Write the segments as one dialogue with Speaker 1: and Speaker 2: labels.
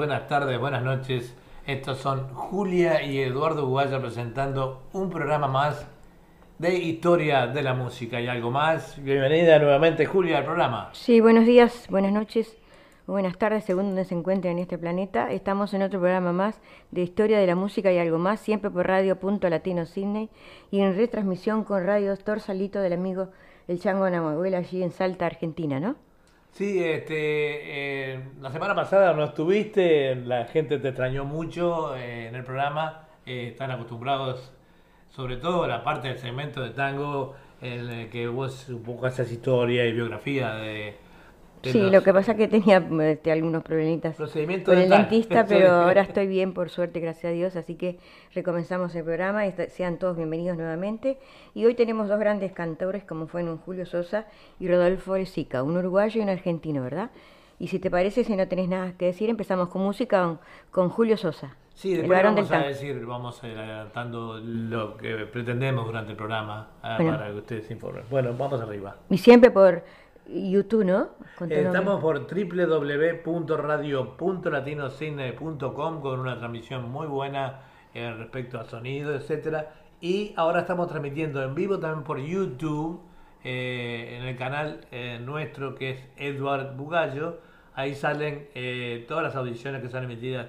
Speaker 1: buenas tardes, buenas noches. Estos son Julia y Eduardo Guaya presentando un programa más de historia de la música y algo más. Bienvenida nuevamente Julia al programa.
Speaker 2: Sí, buenos días, buenas noches, buenas tardes, según donde se encuentren en este planeta. Estamos en otro programa más de historia de la música y algo más, siempre por Radio Punto Latino Sydney y en retransmisión con Radio Torsalito del amigo El Chango Namahuela allí en Salta, Argentina, ¿no?
Speaker 1: Sí, este, eh, la semana pasada no estuviste, la gente te extrañó mucho eh, en el programa, eh, están acostumbrados, sobre todo la parte del segmento de tango, en el que vos un poco haces historia y biografía de...
Speaker 2: Sí,
Speaker 1: los-
Speaker 2: lo que pasa es que tenía este, algunos problemitas con el dentista, pero ahora estoy bien, por suerte, gracias a Dios. Así que recomenzamos el programa y sean todos bienvenidos nuevamente. Y hoy tenemos dos grandes cantores, como fueron Julio Sosa y Rodolfo Lezica, un uruguayo y un argentino, ¿verdad? Y si te parece, si no tenés nada que decir, empezamos con música con, con Julio Sosa.
Speaker 1: Sí, después vamos a decir, vamos adelantando lo que pretendemos durante el programa ah,
Speaker 2: Bueno.
Speaker 1: para que ustedes se informen. Bueno, vamos arriba.
Speaker 2: Y siempre por YouTube, ¿no?
Speaker 1: Eh. Estamos por www.radio.latinocine.com con una transmisión muy buena eh, respecto a sonido, etcétera. Y ahora estamos transmitiendo en vivo también por YouTube eh, en el canal eh, nuestro que es Edward Bugallo. Ahí salen todas las audiciones que son emitidas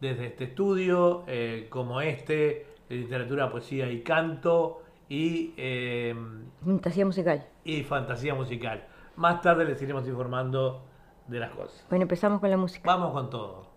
Speaker 1: desde este estudio, como este, literatura, poesía y canto y
Speaker 2: Fantasía musical.
Speaker 1: y fantasía musical. Más tarde les iremos informando de las cosas.
Speaker 2: Bueno, empezamos con la música.
Speaker 1: Vamos con todo.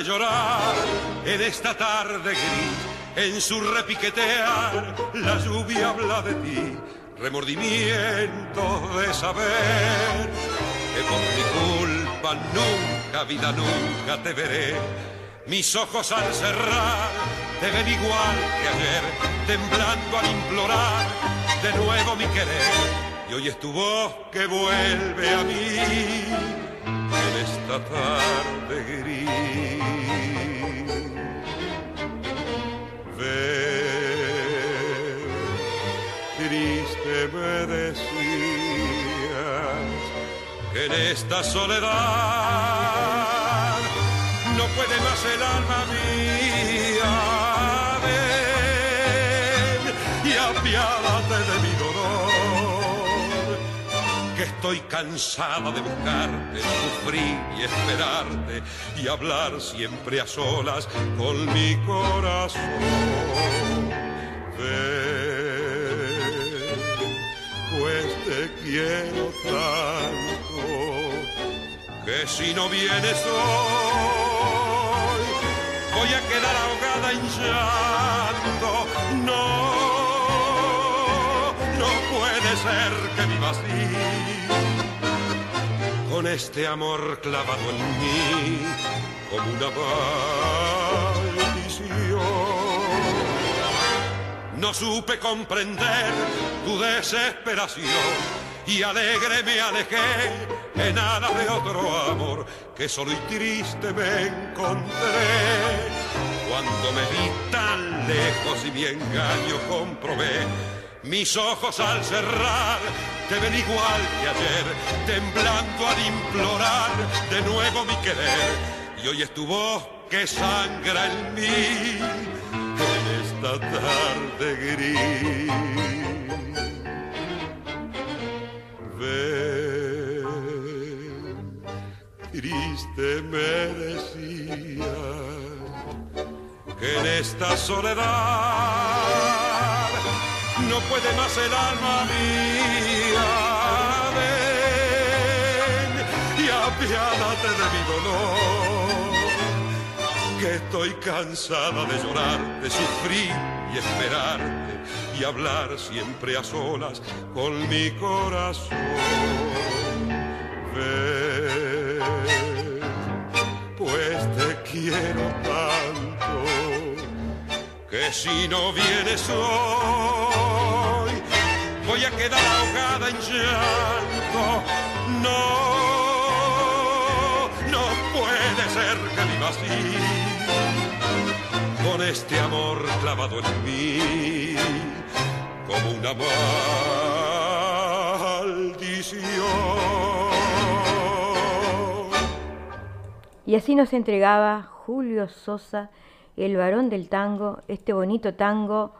Speaker 3: Llorar en esta tarde gris, en su repiquetear, la lluvia habla de ti, remordimientos de saber que por mi culpa nunca, vida, nunca te veré. Mis ojos al cerrar te ven igual que ayer, temblando al implorar de nuevo mi querer. Y hoy es tu voz que vuelve a mí en esta tarde gris. Ver, triste me decías que en esta soledad no puede más el alma mía. Y apiádate de estoy cansada de buscarte, sufrir y esperarte y hablar siempre a solas con mi corazón. Ven, pues te quiero tanto que si no vienes hoy voy a quedar ahogada en llanto. Ser que viva así, con este amor clavado en mí como una maldición. No supe comprender tu desesperación y alegre me alejé en alas de otro amor que solo y triste me encontré. Cuando me vi tan lejos y mi engaño comprobé, mis ojos al cerrar te ven igual que ayer, temblando al implorar de nuevo mi querer. Y hoy es tu voz que sangra en mí en esta tarde gris. Ven, triste me que en esta soledad no puede más el alma mía. Ven y apiádate de mi dolor que estoy cansada de llorar, de sufrir y esperarte y hablar siempre a solas con mi corazón. vez, pues te quiero que si no vienes hoy voy a quedar ahogada en llanto. No, no puede ser que viva así, con este amor clavado en mí, como una maldición.
Speaker 2: Y así nos entregaba Julio Sosa, el varón del tango, este bonito tango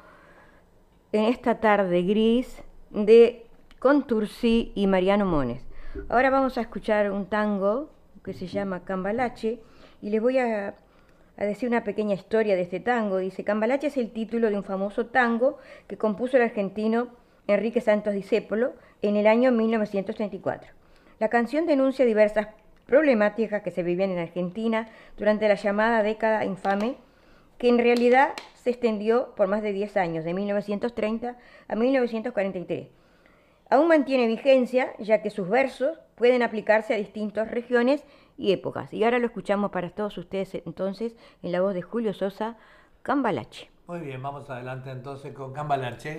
Speaker 2: en esta tarde gris de Contursi y Mariano Mones. Ahora vamos a escuchar un tango que se llama Cambalache y les voy a, a decir una pequeña historia de este tango. Dice, Cambalache es el título de un famoso tango que compuso el argentino Enrique Santos Discépolo en el año 1934. La canción denuncia diversas problemáticas que se vivían en Argentina durante la llamada década infame, que en realidad se extendió por más de 10 años, de 1930 a 1943. Aún mantiene vigencia, ya que sus versos pueden aplicarse a distintas regiones y épocas. Y ahora lo escuchamos para todos ustedes entonces en la voz de Julio Sosa, Cambalache.
Speaker 1: Muy bien, vamos adelante entonces con Cambalache.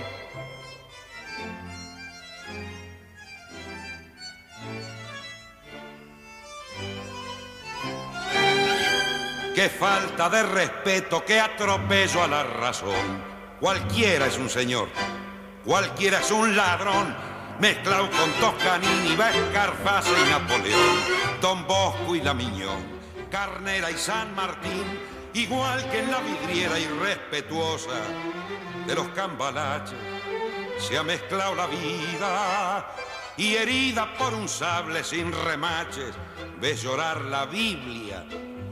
Speaker 3: Qué falta de respeto, qué atropello a la razón. Cualquiera es un señor, cualquiera es un ladrón, mezclado con Toscanini, Escarfaza y Napoleón, Don Bosco y la Miñón, Carnera y San Martín, igual que en la vidriera irrespetuosa de los cambalaches, se ha mezclado la vida y herida por un sable sin remaches, ves llorar la Biblia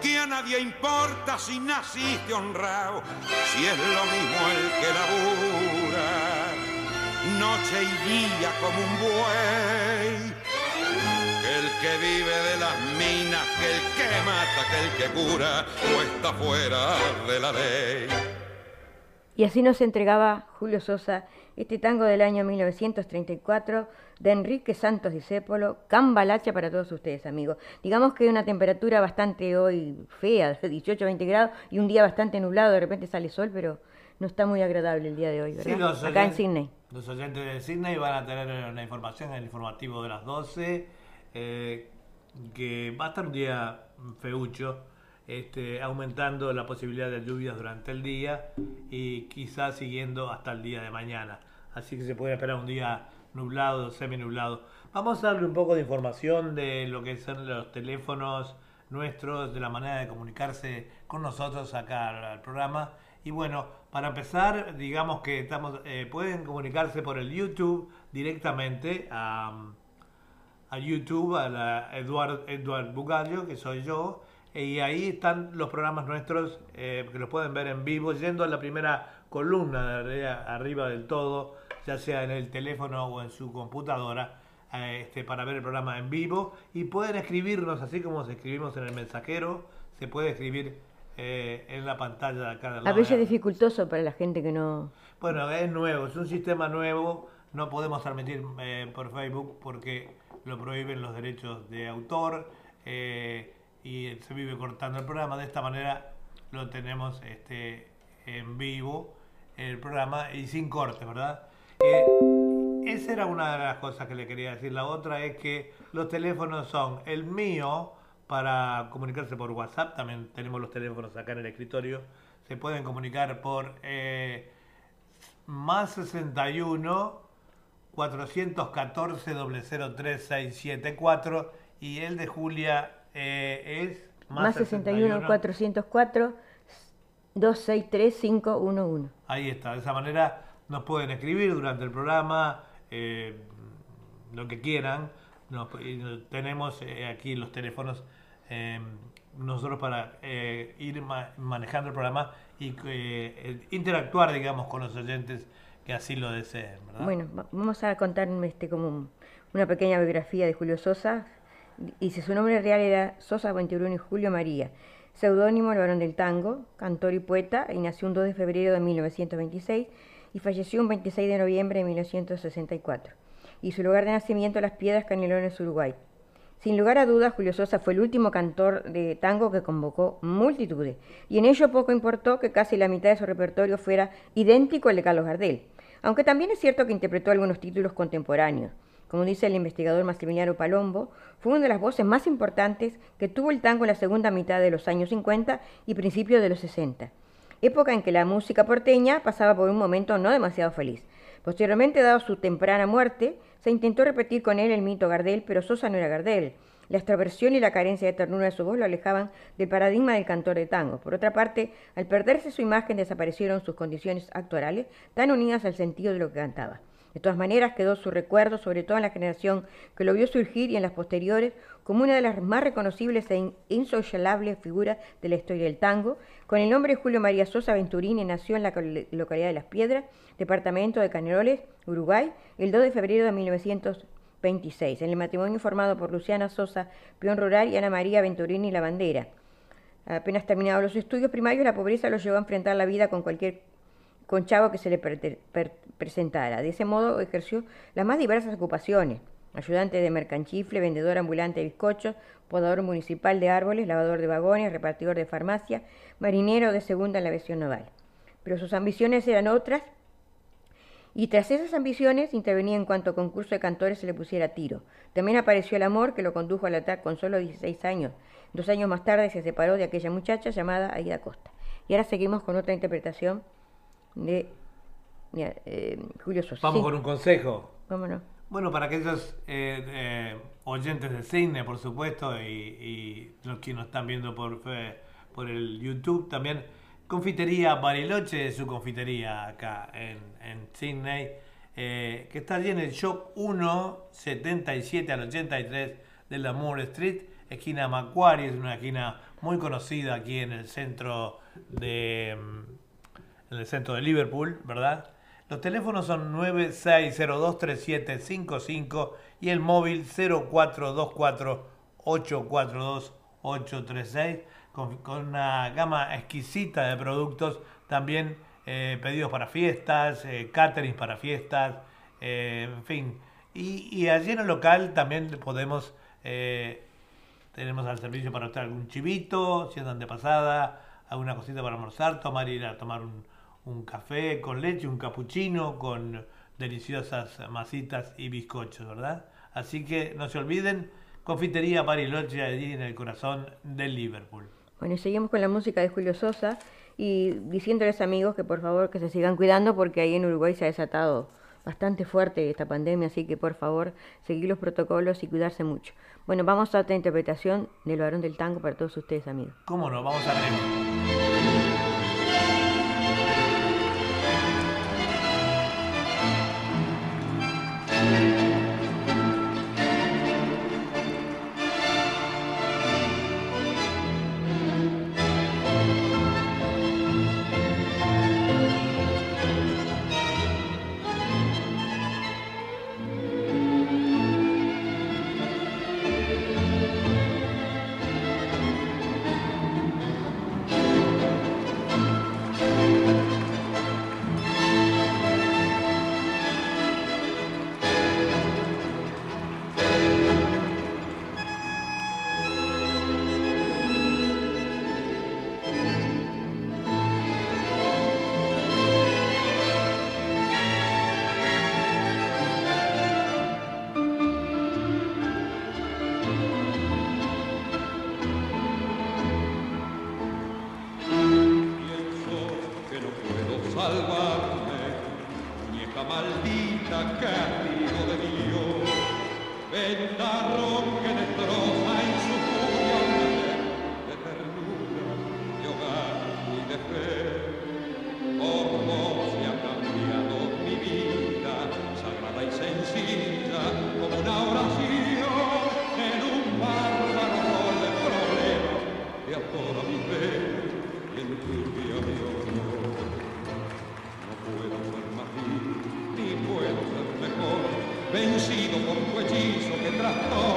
Speaker 3: que a nadie importa si naciste honrado, si es lo mismo el que labura, noche y día como un buey. Que el que vive de las minas, que el que mata, que el que cura, o está fuera de la ley.
Speaker 2: Y así nos entregaba Julio Sosa este tango del año 1934 de Enrique Santos Discépolo, Cambalacha para todos ustedes, amigos. Digamos que hay una temperatura bastante hoy fea, de 18 20 grados, y un día bastante nublado, de repente sale sol, pero no está muy agradable el día de hoy, ¿verdad?
Speaker 1: Sí, los
Speaker 2: Acá en Sydney.
Speaker 1: Los oyentes de Sydney van a tener una información en el informativo de las 12, eh, que va a estar un día feucho, este, aumentando la posibilidad de lluvias durante el día y quizás siguiendo hasta el día de mañana. Así que se puede esperar un día nublado, semi-nublado. Vamos a darle un poco de información de lo que son los teléfonos nuestros, de la manera de comunicarse con nosotros acá al programa. Y bueno, para empezar, digamos que estamos, eh, pueden comunicarse por el YouTube directamente a, a YouTube, a la Eduard, Eduard Bugallo, que soy yo, y ahí están los programas nuestros eh, que los pueden ver en vivo, yendo a la primera columna de arriba del todo, ya sea en el teléfono o en su computadora, eh, este, para ver el programa en vivo. Y pueden escribirnos, así como se escribimos en el mensajero, se puede escribir eh, en la pantalla de acá.
Speaker 2: a veces es dificultoso para la gente que no...
Speaker 1: Bueno, es nuevo, es un sistema nuevo, no podemos transmitir por Facebook porque lo prohíben los derechos de autor y se vive cortando el programa. De esta manera lo tenemos este, en vivo, el programa, y sin corte, ¿verdad? Eh, esa era una de las cosas que le quería decir. La otra es que los teléfonos son el mío para comunicarse por WhatsApp. También tenemos los teléfonos acá en el escritorio. Se pueden comunicar por eh, más 61 414 003 y el de Julia eh, es
Speaker 2: más, 61, 404 263 511.
Speaker 1: Ahí está, de esa manera nos pueden escribir durante el programa, eh, lo que quieran. tenemos eh, aquí los teléfonos nosotros para ir manejando el programa y interactuar, digamos, con los oyentes que así lo deseen.
Speaker 2: Bueno, vamos a contar este, como una pequeña biografía de Julio Sosa, Dice, su nombre real era Sosa y Julio María, seudónimo el varón del tango, cantor y poeta, y nació un 2 de febrero de 1926 y falleció un 26 de noviembre de 1964. Y su lugar de nacimiento Las Piedras Canelones, Uruguay. Sin lugar a dudas, Julio Sosa fue el último cantor de tango que convocó multitudes, y en ello poco importó que casi la mitad de su repertorio fuera idéntico al de Carlos Gardel, aunque también es cierto que interpretó algunos títulos contemporáneos como dice el investigador Massimiliano Palombo, fue una de las voces más importantes que tuvo el tango en la segunda mitad de los años 50 y principios de los 60, época en que la música porteña pasaba por un momento no demasiado feliz. Posteriormente, dado su temprana muerte, se intentó repetir con él el mito Gardel, pero Sosa no era Gardel. La extroversión y la carencia de ternura de su voz lo alejaban del paradigma del cantor de tango. Por otra parte, al perderse su imagen desaparecieron sus condiciones actorales, tan unidas al sentido de lo que cantaba. De todas maneras, quedó su recuerdo, sobre todo en la generación que lo vio surgir y en las posteriores, como una de las más reconocibles e insocialables figuras de la historia del tango. Con el nombre de Julio María Sosa Venturini nació en la localidad de Las Piedras, departamento de Caneroles, Uruguay, el 2 de febrero de 1926, en el matrimonio formado por Luciana Sosa, peón rural, y Ana María Venturini La Bandera. Apenas terminados los estudios primarios, la pobreza lo llevó a enfrentar la vida con cualquier con chavo que se le presentara. De ese modo ejerció las más diversas ocupaciones. Ayudante de mercanchifle, vendedor ambulante de bizcochos, podador municipal de árboles, lavador de vagones, repartidor de farmacia, marinero de segunda en la aviación naval. Pero sus ambiciones eran otras y tras esas ambiciones intervenía en cuanto concurso de cantores se le pusiera tiro. También apareció el amor que lo condujo al ataque con solo 16 años. Dos años más tarde se separó de aquella muchacha llamada Aida Costa. Y ahora seguimos con otra interpretación de eh, Julio Sosa.
Speaker 1: Vamos con un consejo.
Speaker 2: Vámonos.
Speaker 1: Bueno, para aquellos eh, eh, oyentes de cine, por supuesto, y, los que nos están viendo por, por el YouTube también, Confitería Bariloche, su confitería acá en, en Sydney, que está allí en el shop 177 al 83 de la Moore Street, esquina Macquarie, es una esquina muy conocida aquí en el centro de en el centro de Liverpool, ¿verdad? Los teléfonos son 96023755 y el móvil 0424842836 con, con una gama exquisita de productos, también eh, pedidos para fiestas, eh, caterings para fiestas, eh, en fin. Y, allí en el local también podemos, tenemos al servicio para usted algún chivito, si andan de pasada, alguna cosita para almorzar, tomar ir a tomar un, un café con leche, un cappuccino con deliciosas masitas y bizcochos, ¿verdad? Así que no se olviden, Confitería Bariloche allí en el corazón del Liverpool.
Speaker 2: Bueno, y seguimos con la música de Julio Sosa y diciéndoles amigos que por favor que se sigan cuidando porque ahí en Uruguay se ha desatado bastante fuerte esta pandemia, así que por favor, seguir los protocolos y cuidarse mucho. Bueno, vamos a otra interpretación del varón del tango para todos ustedes, amigos.
Speaker 4: ¿Cómo no? Vamos a ver. por tu que trastorna.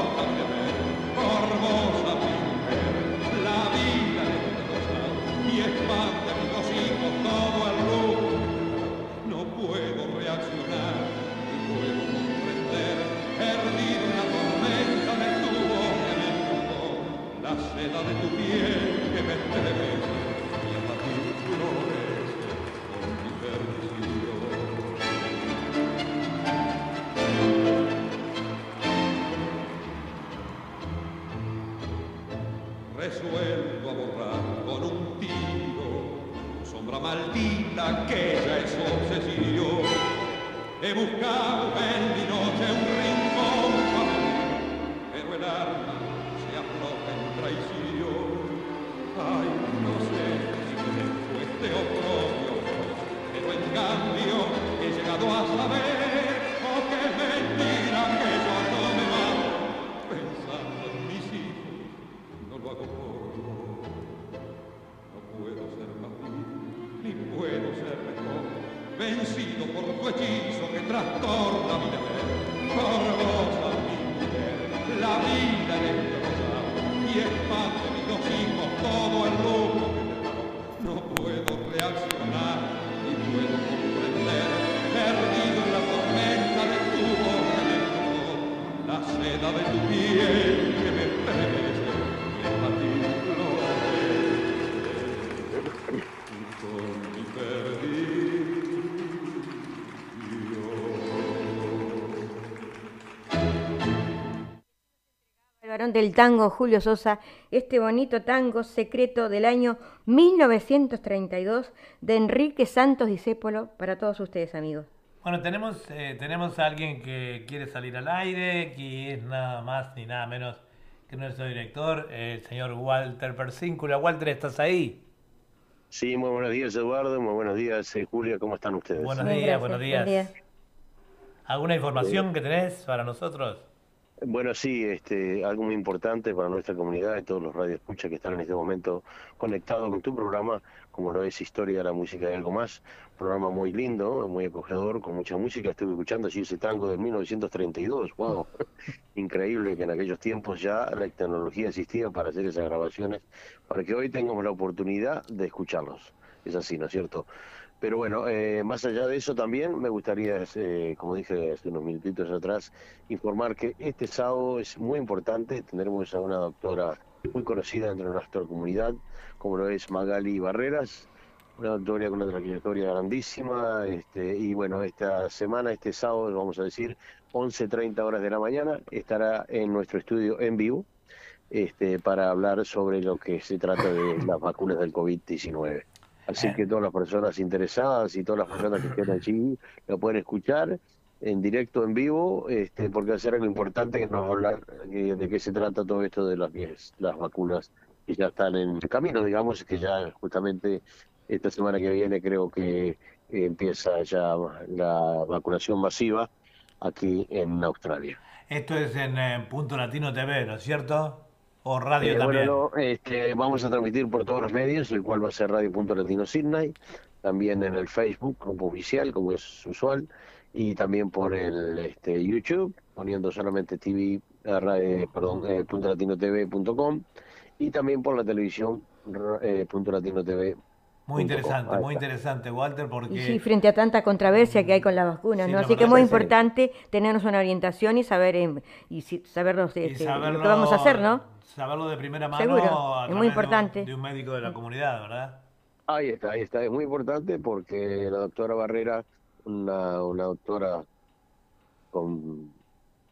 Speaker 2: Del tango Julio Sosa, este bonito tango secreto del año 1932 de Enrique Santos Discépolo para todos ustedes amigos.
Speaker 4: Bueno, tenemos, eh, tenemos a alguien que quiere salir al aire, que es nada más ni nada menos que nuestro director, el señor Walter Persíncula. Walter, ¿estás ahí?
Speaker 5: Sí, muy buenos días Eduardo, muy buenos días eh, Julia, ¿cómo están ustedes?
Speaker 4: Buenos días, buenos días. ¿Alguna información que tenés para nosotros?
Speaker 5: Bueno, sí, este, algo muy importante para nuestra comunidad y todos los radioescuchas que están en este momento conectados con tu programa, como lo es Historia de la Música y algo más. Programa muy lindo, muy acogedor, con mucha música. Estuve escuchando así ese tango de 1932. ¡Wow! Increíble que en aquellos tiempos ya la tecnología existía para hacer esas grabaciones, para que hoy tengamos la oportunidad de escucharlos. Es así, ¿no es cierto? Pero bueno, eh, más allá de eso también me gustaría, como dije hace unos minutitos atrás, informar que este sábado es muy importante. Tendremos a una doctora muy conocida dentro de nuestra comunidad, como lo es Magali Barreras, una doctora con una trayectoria grandísima. Este, y bueno, esta semana, este sábado, vamos a decir, 11.30 horas de la mañana, estará en nuestro estudio en vivo este, para hablar sobre lo que se trata de las vacunas del COVID-19. Así
Speaker 1: Eh.
Speaker 5: que todas las personas interesadas y todas las personas que estén allí lo pueden escuchar en directo, en vivo, este, porque va a ser algo importante que nos va a hablar eh, de qué se trata todo esto de las, las vacunas que ya están en camino, digamos, que ya justamente esta semana que viene creo que empieza ya la vacunación masiva aquí en Australia.
Speaker 1: Esto es en eh, Punto Latino TV, ¿no es cierto? O radio
Speaker 5: Eh,
Speaker 1: también.
Speaker 5: bueno, no, este, vamos a transmitir por todos los medios, el cual va a ser Radio Punto Latino Sydney, también en el Facebook, grupo oficial, como es usual, y también por el este, YouTube, poniendo solamente TV, eh, eh, perdón, eh, punto latino TV punto com, y también por la televisión, eh, punto latino TV.
Speaker 1: Muy interesante, muy interesante, Walter,
Speaker 2: Y
Speaker 1: porque
Speaker 2: sí, frente a tanta controversia que hay con las vacunas,
Speaker 1: Sí,
Speaker 2: ¿no? Así que es muy importante tenernos una orientación y saber em, y sabernos
Speaker 1: y saberlo,
Speaker 2: lo que vamos a hacer, ¿no?
Speaker 1: Saberlo de primera mano
Speaker 2: Seguro,
Speaker 1: a
Speaker 2: es muy
Speaker 1: través de un-
Speaker 2: importante.
Speaker 1: De un, médico de la comunidad, ¿verdad?
Speaker 5: Ahí está, ahí está. Es muy importante porque la doctora Barrera, una, una doctora con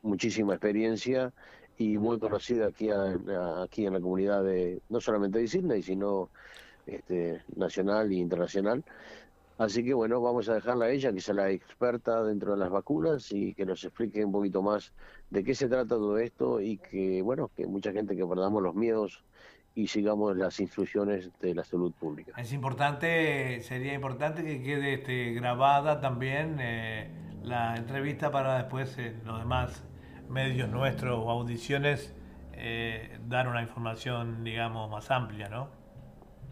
Speaker 5: muchísima experiencia y muy conocida aquí, en- aquí en la comunidad de no solamente de Sydney, sino este, nacional e internacional. Así que bueno, vamos a dejarla a ella, que es la experta dentro de las vacunas y que nos explique un poquito más de qué se trata todo esto y que bueno, que mucha gente que perdamos los miedos y sigamos las instrucciones de la salud pública.
Speaker 1: Es importante, sería importante que quede este, grabada también eh, la entrevista para después en los demás medios nuestros o audiciones eh, dar una información, digamos, más amplia, ¿no?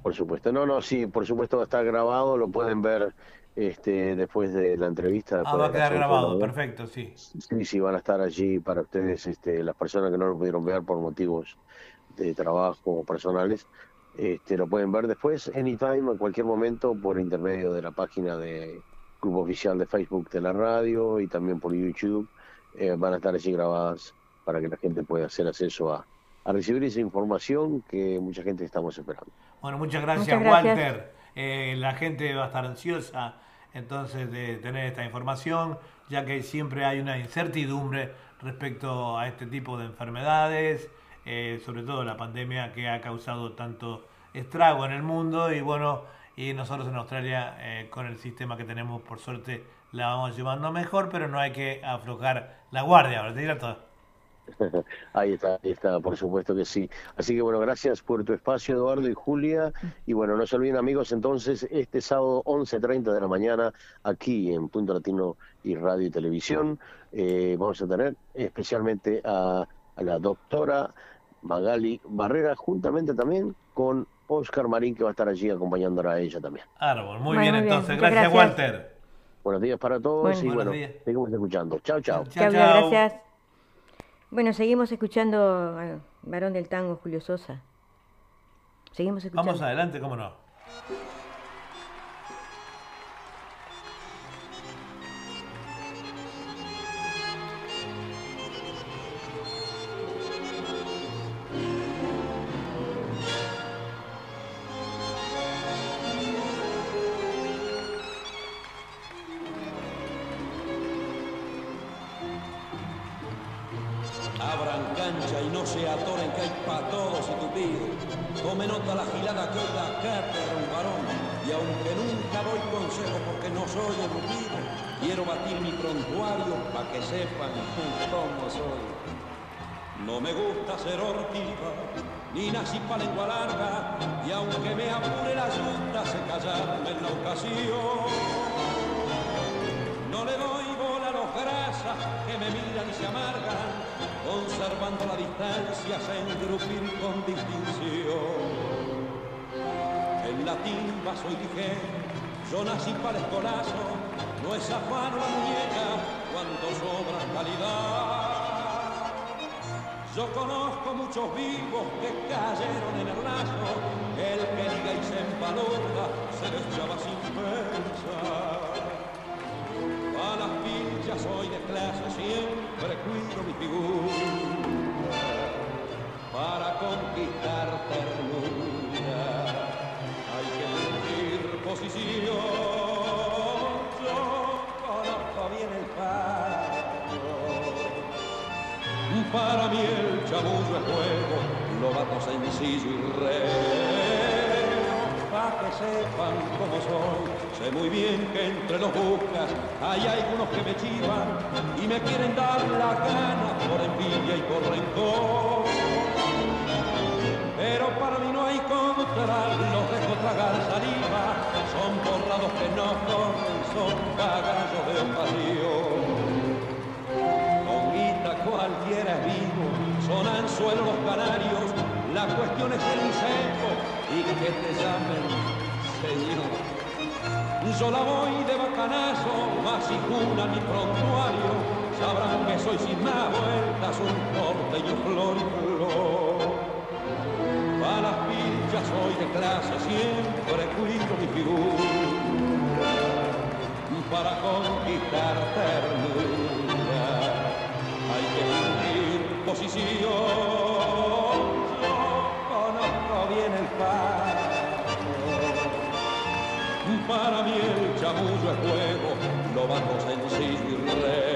Speaker 5: Por supuesto, no, no, sí, por supuesto va a estar grabado, lo pueden ver este, después de la entrevista.
Speaker 1: Ah, va a quedar grabado, perfecto, sí.
Speaker 5: Sí, sí, van a estar allí para ustedes, este, las personas que no lo pudieron ver por motivos de trabajo o personales, este, lo pueden ver después, anytime, en cualquier momento, por intermedio de la página de grupo oficial de Facebook de la radio y también por YouTube. eh, van a estar allí grabadas para que la gente pueda hacer acceso a, a recibir esa información que mucha gente estamos esperando.
Speaker 1: Bueno, muchas gracias,
Speaker 2: Muchas gracias.
Speaker 1: Walter. Eh, la gente va a estar ansiosa entonces de tener esta información, ya que siempre hay una incertidumbre respecto a este tipo de enfermedades, eh, sobre todo la pandemia que ha causado tanto estrago en el mundo y bueno, y nosotros en Australia eh, con el sistema que tenemos por suerte la vamos llevando mejor, pero no hay que aflojar la guardia, ¿verdad?
Speaker 5: Ahí está, ahí está, por supuesto que sí. Así que bueno, gracias por tu espacio, Eduardo y Julia. Y bueno, no se olviden amigos, entonces este sábado 11.30 de la mañana, aquí en Punto Latino y Radio y Televisión, eh, vamos a tener especialmente a, a la doctora Magali Barrera, juntamente también con Oscar Marín, que va a estar allí acompañándola a ella también.
Speaker 1: Árbol, muy bien entonces, gracias,
Speaker 2: gracias.
Speaker 1: Walter.
Speaker 5: Buenos días para todos
Speaker 2: Bueno.
Speaker 5: y bueno,
Speaker 1: días.
Speaker 5: seguimos escuchando. Chao, chao.
Speaker 1: Chao,
Speaker 2: Chao,
Speaker 1: chao.
Speaker 2: gracias. Bueno, seguimos escuchando al varón del tango, Julio Sosa. Seguimos escuchando.
Speaker 1: Vamos adelante, cómo no.
Speaker 4: Y no se atoren que hay pa' todos y tupido. Tome nota la gilada que hoy la cátedra un varón. Y aunque nunca doy consejo porque no soy erudido, quiero batir mi prontuario pa' que sepan cómo soy. No me gusta ser hortiva, ni nací pa' lengua larga, y aunque me apure la yunta, sé callarme en la ocasión. En la timba soy ligero, yo nací para el escolazo, no es afano la muñeca cuando sobra calidad. Yo conozco muchos vivos que cayeron en el lazo, el que diga y se empalorda se les llama sin pensar. A las pinchas soy de clase, siempre cuido mi figura para conquistar ternura. Hay que elegir posición. Yo conozco bien el paso. Para mí el chamullo es juego, lo bato sencillo y reo. Pa' que sepan cómo soy. Sé muy bien que entre los buscas hay algunos que me chivan y me quieren dar la gana por envidia y por rencor. Pero para mí no hay contra, los dejo tragar saliva, son borrados que no corren, son cagallos de ocasión. Con guita cualquiera vivo, son anzuelos los canarios, la cuestión es el incendio y que te llamen señor. Yo la voy de bacanazo, más y cuna mi prontuario, sabrán que soy sin más vueltas un porteño flor y flor. Soy de clase, siempre cuido mi figura, para conquistar ternura hay que fingir posición. Conozco bien el paso. Para mí el chamullo es juego, lo bajo sencillo y.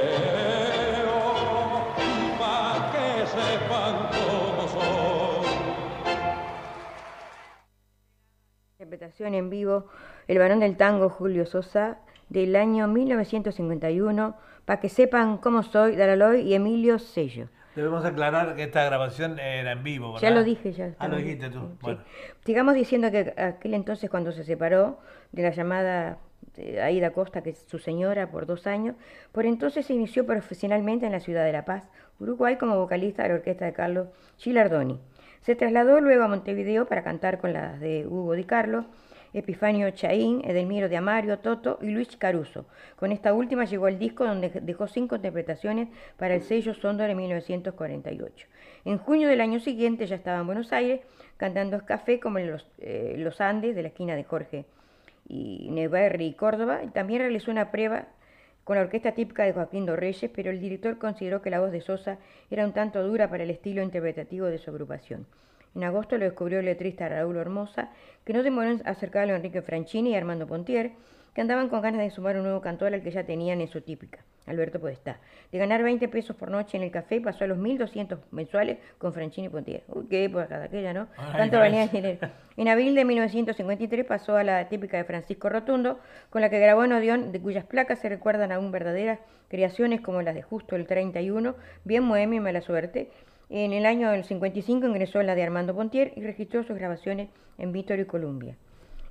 Speaker 2: Interpretación en vivo, El varón del tango Julio Sosa, del año 1951, para que sepan cómo soy, Daraloy y Emilio Sello.
Speaker 1: Debemos aclarar que esta grabación era en vivo, ¿verdad?
Speaker 2: Ya lo dije, ya.
Speaker 1: Ah, lo dijiste tú.
Speaker 2: sí.
Speaker 1: Bueno.
Speaker 2: Sigamos diciendo que aquel entonces cuando se separó de la llamada eh, Aida Costa, que es su señora, por dos años, por entonces se inició profesionalmente en la ciudad de La Paz, Uruguay, como vocalista de la orquesta de Carlos Gilardoni. Se trasladó luego a Montevideo para cantar con las de Hugo Di Carlo, Epifanio Chaín, Edelmiro de Amario, Toto y Luis Caruso. Con esta última llegó al disco donde dejó cinco interpretaciones para el sello Sondor en 1948. En junio del año siguiente ya estaba en Buenos Aires cantando café como en los, eh, los Andes de la esquina de Jorge y Neverri y Córdoba. Y también realizó una prueba con la orquesta típica de Joaquín Dorreyes, pero el director consideró que la voz de Sosa era un tanto dura para el estilo interpretativo de su agrupación. En agosto lo descubrió el letrista Raúl Hermosa, que no demoró en acercarlo a Enrique Franchini y Armando Pontier, que andaban con ganas de sumar un nuevo cantor al que ya tenían en su típica, Alberto Podestá. De ganar 20 pesos por noche en el café pasó a los 1.200 mensuales con Franchini Pontier. Uy, qué época de aquella, ¿no?
Speaker 1: Ay,
Speaker 2: Tanto valía dinero. En abril de 1953 pasó a la típica de Francisco Rotundo, con la que grabó en Odeón, de cuyas placas se recuerdan aún verdaderas creaciones como las de Justo el 31, Bien Moemio y Mala Suerte. En el año del 55 ingresó en la de Armando Pontier y registró sus grabaciones en Víctor y Columbia.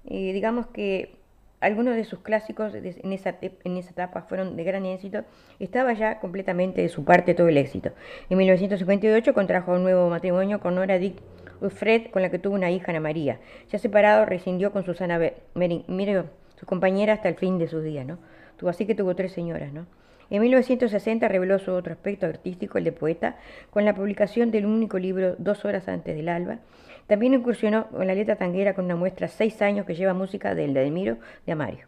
Speaker 2: Y digamos que algunos de sus clásicos en esa, te- en esa etapa fueron de gran éxito. Estaba ya completamente de su parte todo el éxito. En 1958 contrajo un nuevo matrimonio con Nora Dick Ufred, con la que tuvo una hija, Ana María. Ya separado, rescindió con Susana Be- Meri- Mire, su compañera hasta el fin de sus días. ¿no? Tuvo, así que tuvo tres señoras. ¿no? En 1960 reveló su otro aspecto artístico, el de poeta, con la publicación del único libro Dos horas antes del alba. También incursionó en la letra tanguera con una muestra seis años que lleva música del Delmiro de Amario.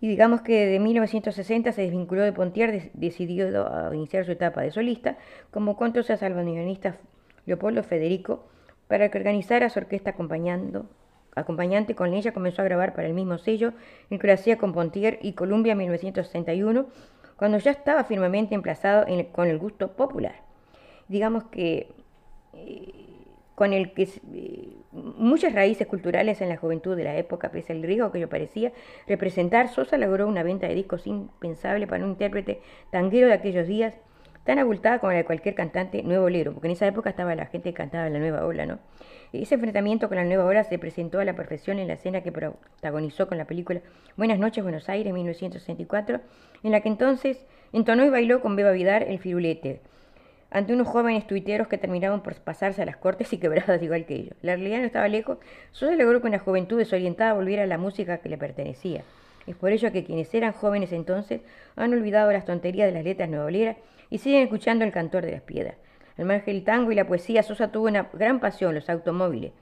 Speaker 2: Y digamos que de 1960 se desvinculó de Pontier, decidió a iniciar su etapa de solista, como controsa al bandoneonista Leopoldo Federico, para que organizara su orquesta acompañando, acompañante con ella comenzó a grabar para el mismo sello, el que lo hacía con Pontier y Columbia en 1961, cuando ya estaba firmemente emplazado con el gusto popular. Digamos que eh, con el que eh, muchas raíces culturales en la juventud de la época, pese al riesgo que yo parecía representar, Sosa logró una venta de discos impensable para un intérprete tanguero de aquellos días, tan abultada como la de cualquier cantante nuevo olero, porque en esa época estaba la gente que cantaba la nueva ola, ¿no? Ese enfrentamiento con la nueva ola se presentó a la perfección en la escena que protagonizó con la película Buenas noches Buenos Aires, 1964, en la que entonces entonó y bailó con Beba Vidar el firulete, ante unos jóvenes tuiteros que terminaban por pasarse a las cortes y quebradas igual que ellos. La realidad no estaba lejos, solo logró que una juventud desorientada volviera a la música que le pertenecía. Es por ello que quienes eran jóvenes entonces han olvidado las tonterías de las letras nuevoleras y siguen escuchando el cantor de las piedras. Al margen del tango y la poesía, Sosa tuvo una gran pasión, los automóviles.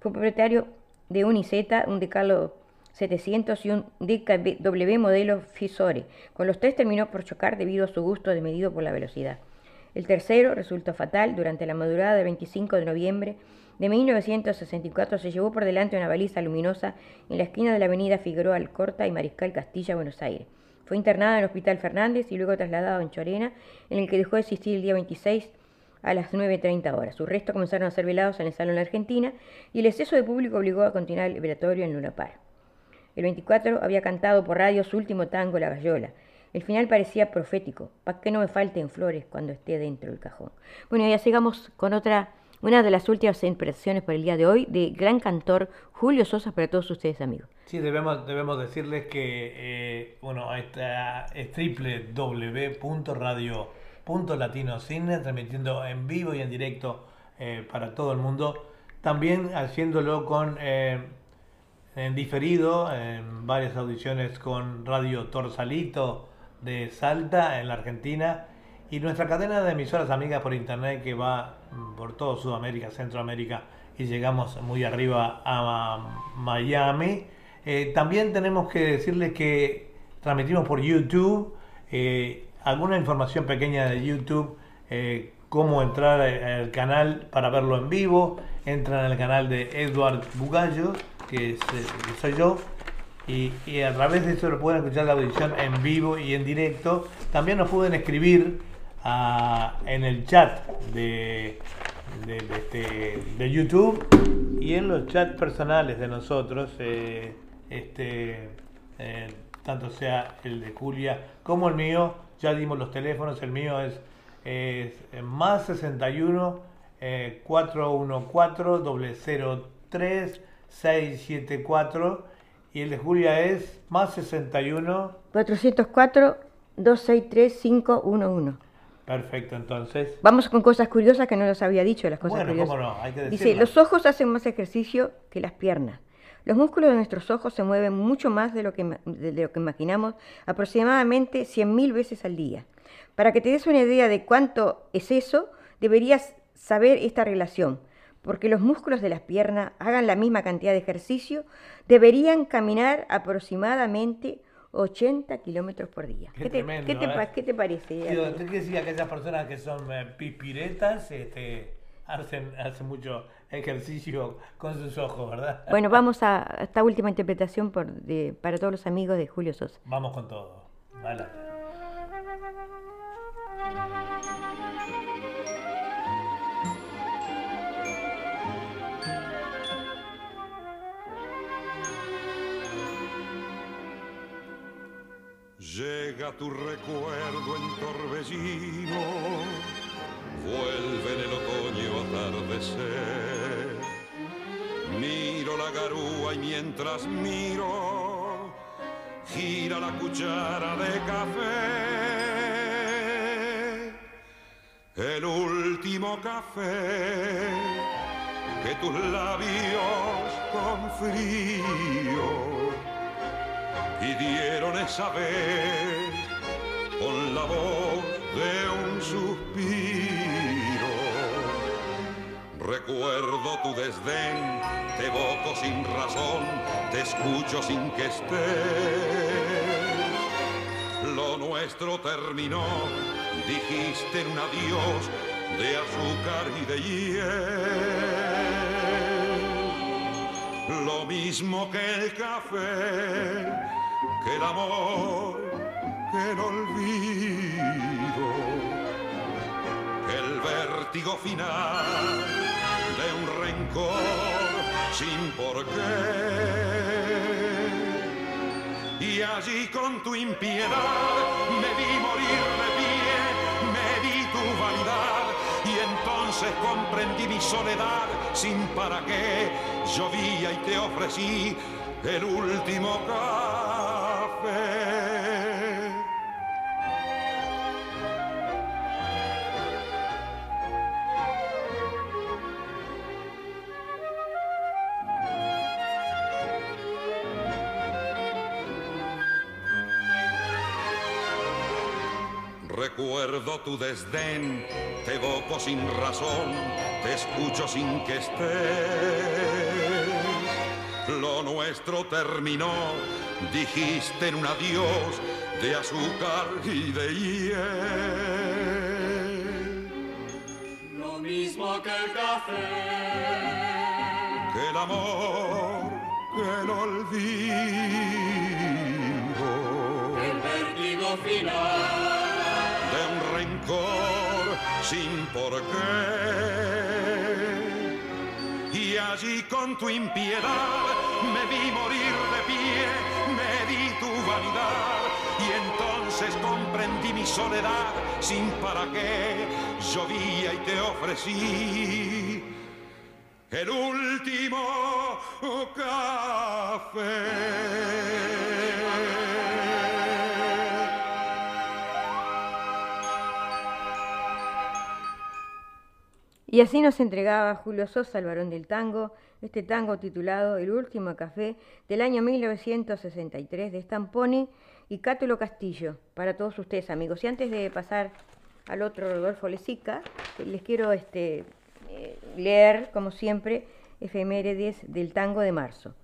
Speaker 2: Fue propietario de un Iseta, un Decalo 700 y un DKW modelo Fisore. Con los tres terminó por chocar debido a su gusto desmedido por la velocidad. El tercero resultó fatal. Durante la madrugada del 25 de noviembre de 1964 se llevó por delante una baliza luminosa en la esquina de la avenida Figueroa Alcorta y Mariscal Castilla, Buenos Aires. Fue internado en el Hospital Fernández y luego trasladado en Chorena, en el que dejó de existir el día 26 a las 9.30 horas. Sus restos comenzaron a ser velados en el Salón Argentina y el exceso de público obligó a continuar el velatorio en Luna Par. El 24 había cantado por radio su último tango, La Gallola. El final parecía profético, para que no me falten flores cuando esté dentro del cajón. Bueno, ya sigamos con otra, una de las últimas impresiones por el día de hoy, de gran cantor Julio Sosa para todos ustedes amigos.
Speaker 1: Sí, debemos, debemos decirles que, eh, bueno, esta es www.radio.latinocine, transmitiendo en vivo y en directo eh, para todo el mundo. También haciéndolo con... Eh, en diferido en varias audiciones con Radio Torsalito de Salta en la Argentina y nuestra cadena de emisoras amigas por internet que va mm, por todo Sudamérica, Centroamérica y llegamos muy arriba a Miami. Eh, también tenemos que decirles que transmitimos por YouTube eh, alguna información pequeña de YouTube, eh, cómo entrar al canal para verlo en vivo. Entran al canal de Edward Bugallo que, soy yo, y, a través de eso lo pueden escuchar la audición en vivo y en directo. También nos pueden escribir ah, en el chat de, de, este, YouTube y en los chats personales de nosotros, eh, este, eh, tanto sea el de Julia como el mío. Ya dimos los teléfonos, el mío es, es más 61 414 003 674 y el de Julia es más 61
Speaker 2: 404 263 511.
Speaker 1: Perfecto, entonces.
Speaker 2: Vamos con cosas curiosas que no las había dicho, las cosas
Speaker 1: bueno, Cómo no, hay que
Speaker 2: Dice, los ojos hacen más ejercicio que las piernas. Los músculos de nuestros ojos se mueven mucho más de lo que, de lo que imaginamos, aproximadamente 100.000 veces al día. Para que te des una idea de cuánto es eso, deberías saber esta relación porque los músculos de las piernas hagan la misma cantidad de ejercicio, deberían caminar aproximadamente 80 kilómetros por día.
Speaker 1: Qué, te, ¿eh?
Speaker 2: ¿qué, te, parece?
Speaker 1: ¿Qué quiere decir que aquellas personas que son eh, pispiretas este, hacen, hacen mucho ejercicio con sus ojos, ¿verdad?
Speaker 2: Bueno, vamos a esta última interpretación por, de, para todos los amigos de Julio Sosa.
Speaker 1: Vamos con todo. Vale.
Speaker 3: Llega tu recuerdo en torbellino, vuelve en el otoño atardecer. Miro la garúa y mientras miro, gira la cuchara de café. El último café que tus labios con frío pidieron esa vez con la voz de un suspiro. Recuerdo tu desdén, te evoco sin razón, te escucho sin que estés. Lo nuestro terminó, dijiste un adiós de azúcar y de hiel. Lo mismo que el café que el amor, que el olvido, que el vértigo final de un rencor sin por qué. Y allí con tu impiedad me vi morir de pie, me di tu vanidad y entonces comprendí mi soledad sin para qué llovía y te ofrecí el último Recuerdo tu desdén, te evoco sin razón, te escucho sin que estés. Lo nuestro terminó, dijiste en un adiós de azúcar y de hiel.
Speaker 6: Lo mismo que el café,
Speaker 3: que el amor, que el olvido,
Speaker 6: el vértigo final
Speaker 3: de un rencor sin por qué. Y allí con tu impiedad me vi morir de pie, y entonces comprendí mi soledad sin para qué. Llovía y te ofrecí el último café.
Speaker 2: Y así nos entregaba Julio Sosa, el varón del tango, este tango titulado El último café del año 1963 de Stamponi y Cátulo Castillo, para todos ustedes amigos. Y antes de pasar al otro Rodolfo Lezica, les quiero este, eh, leer, como siempre, efemérides del tango de marzo.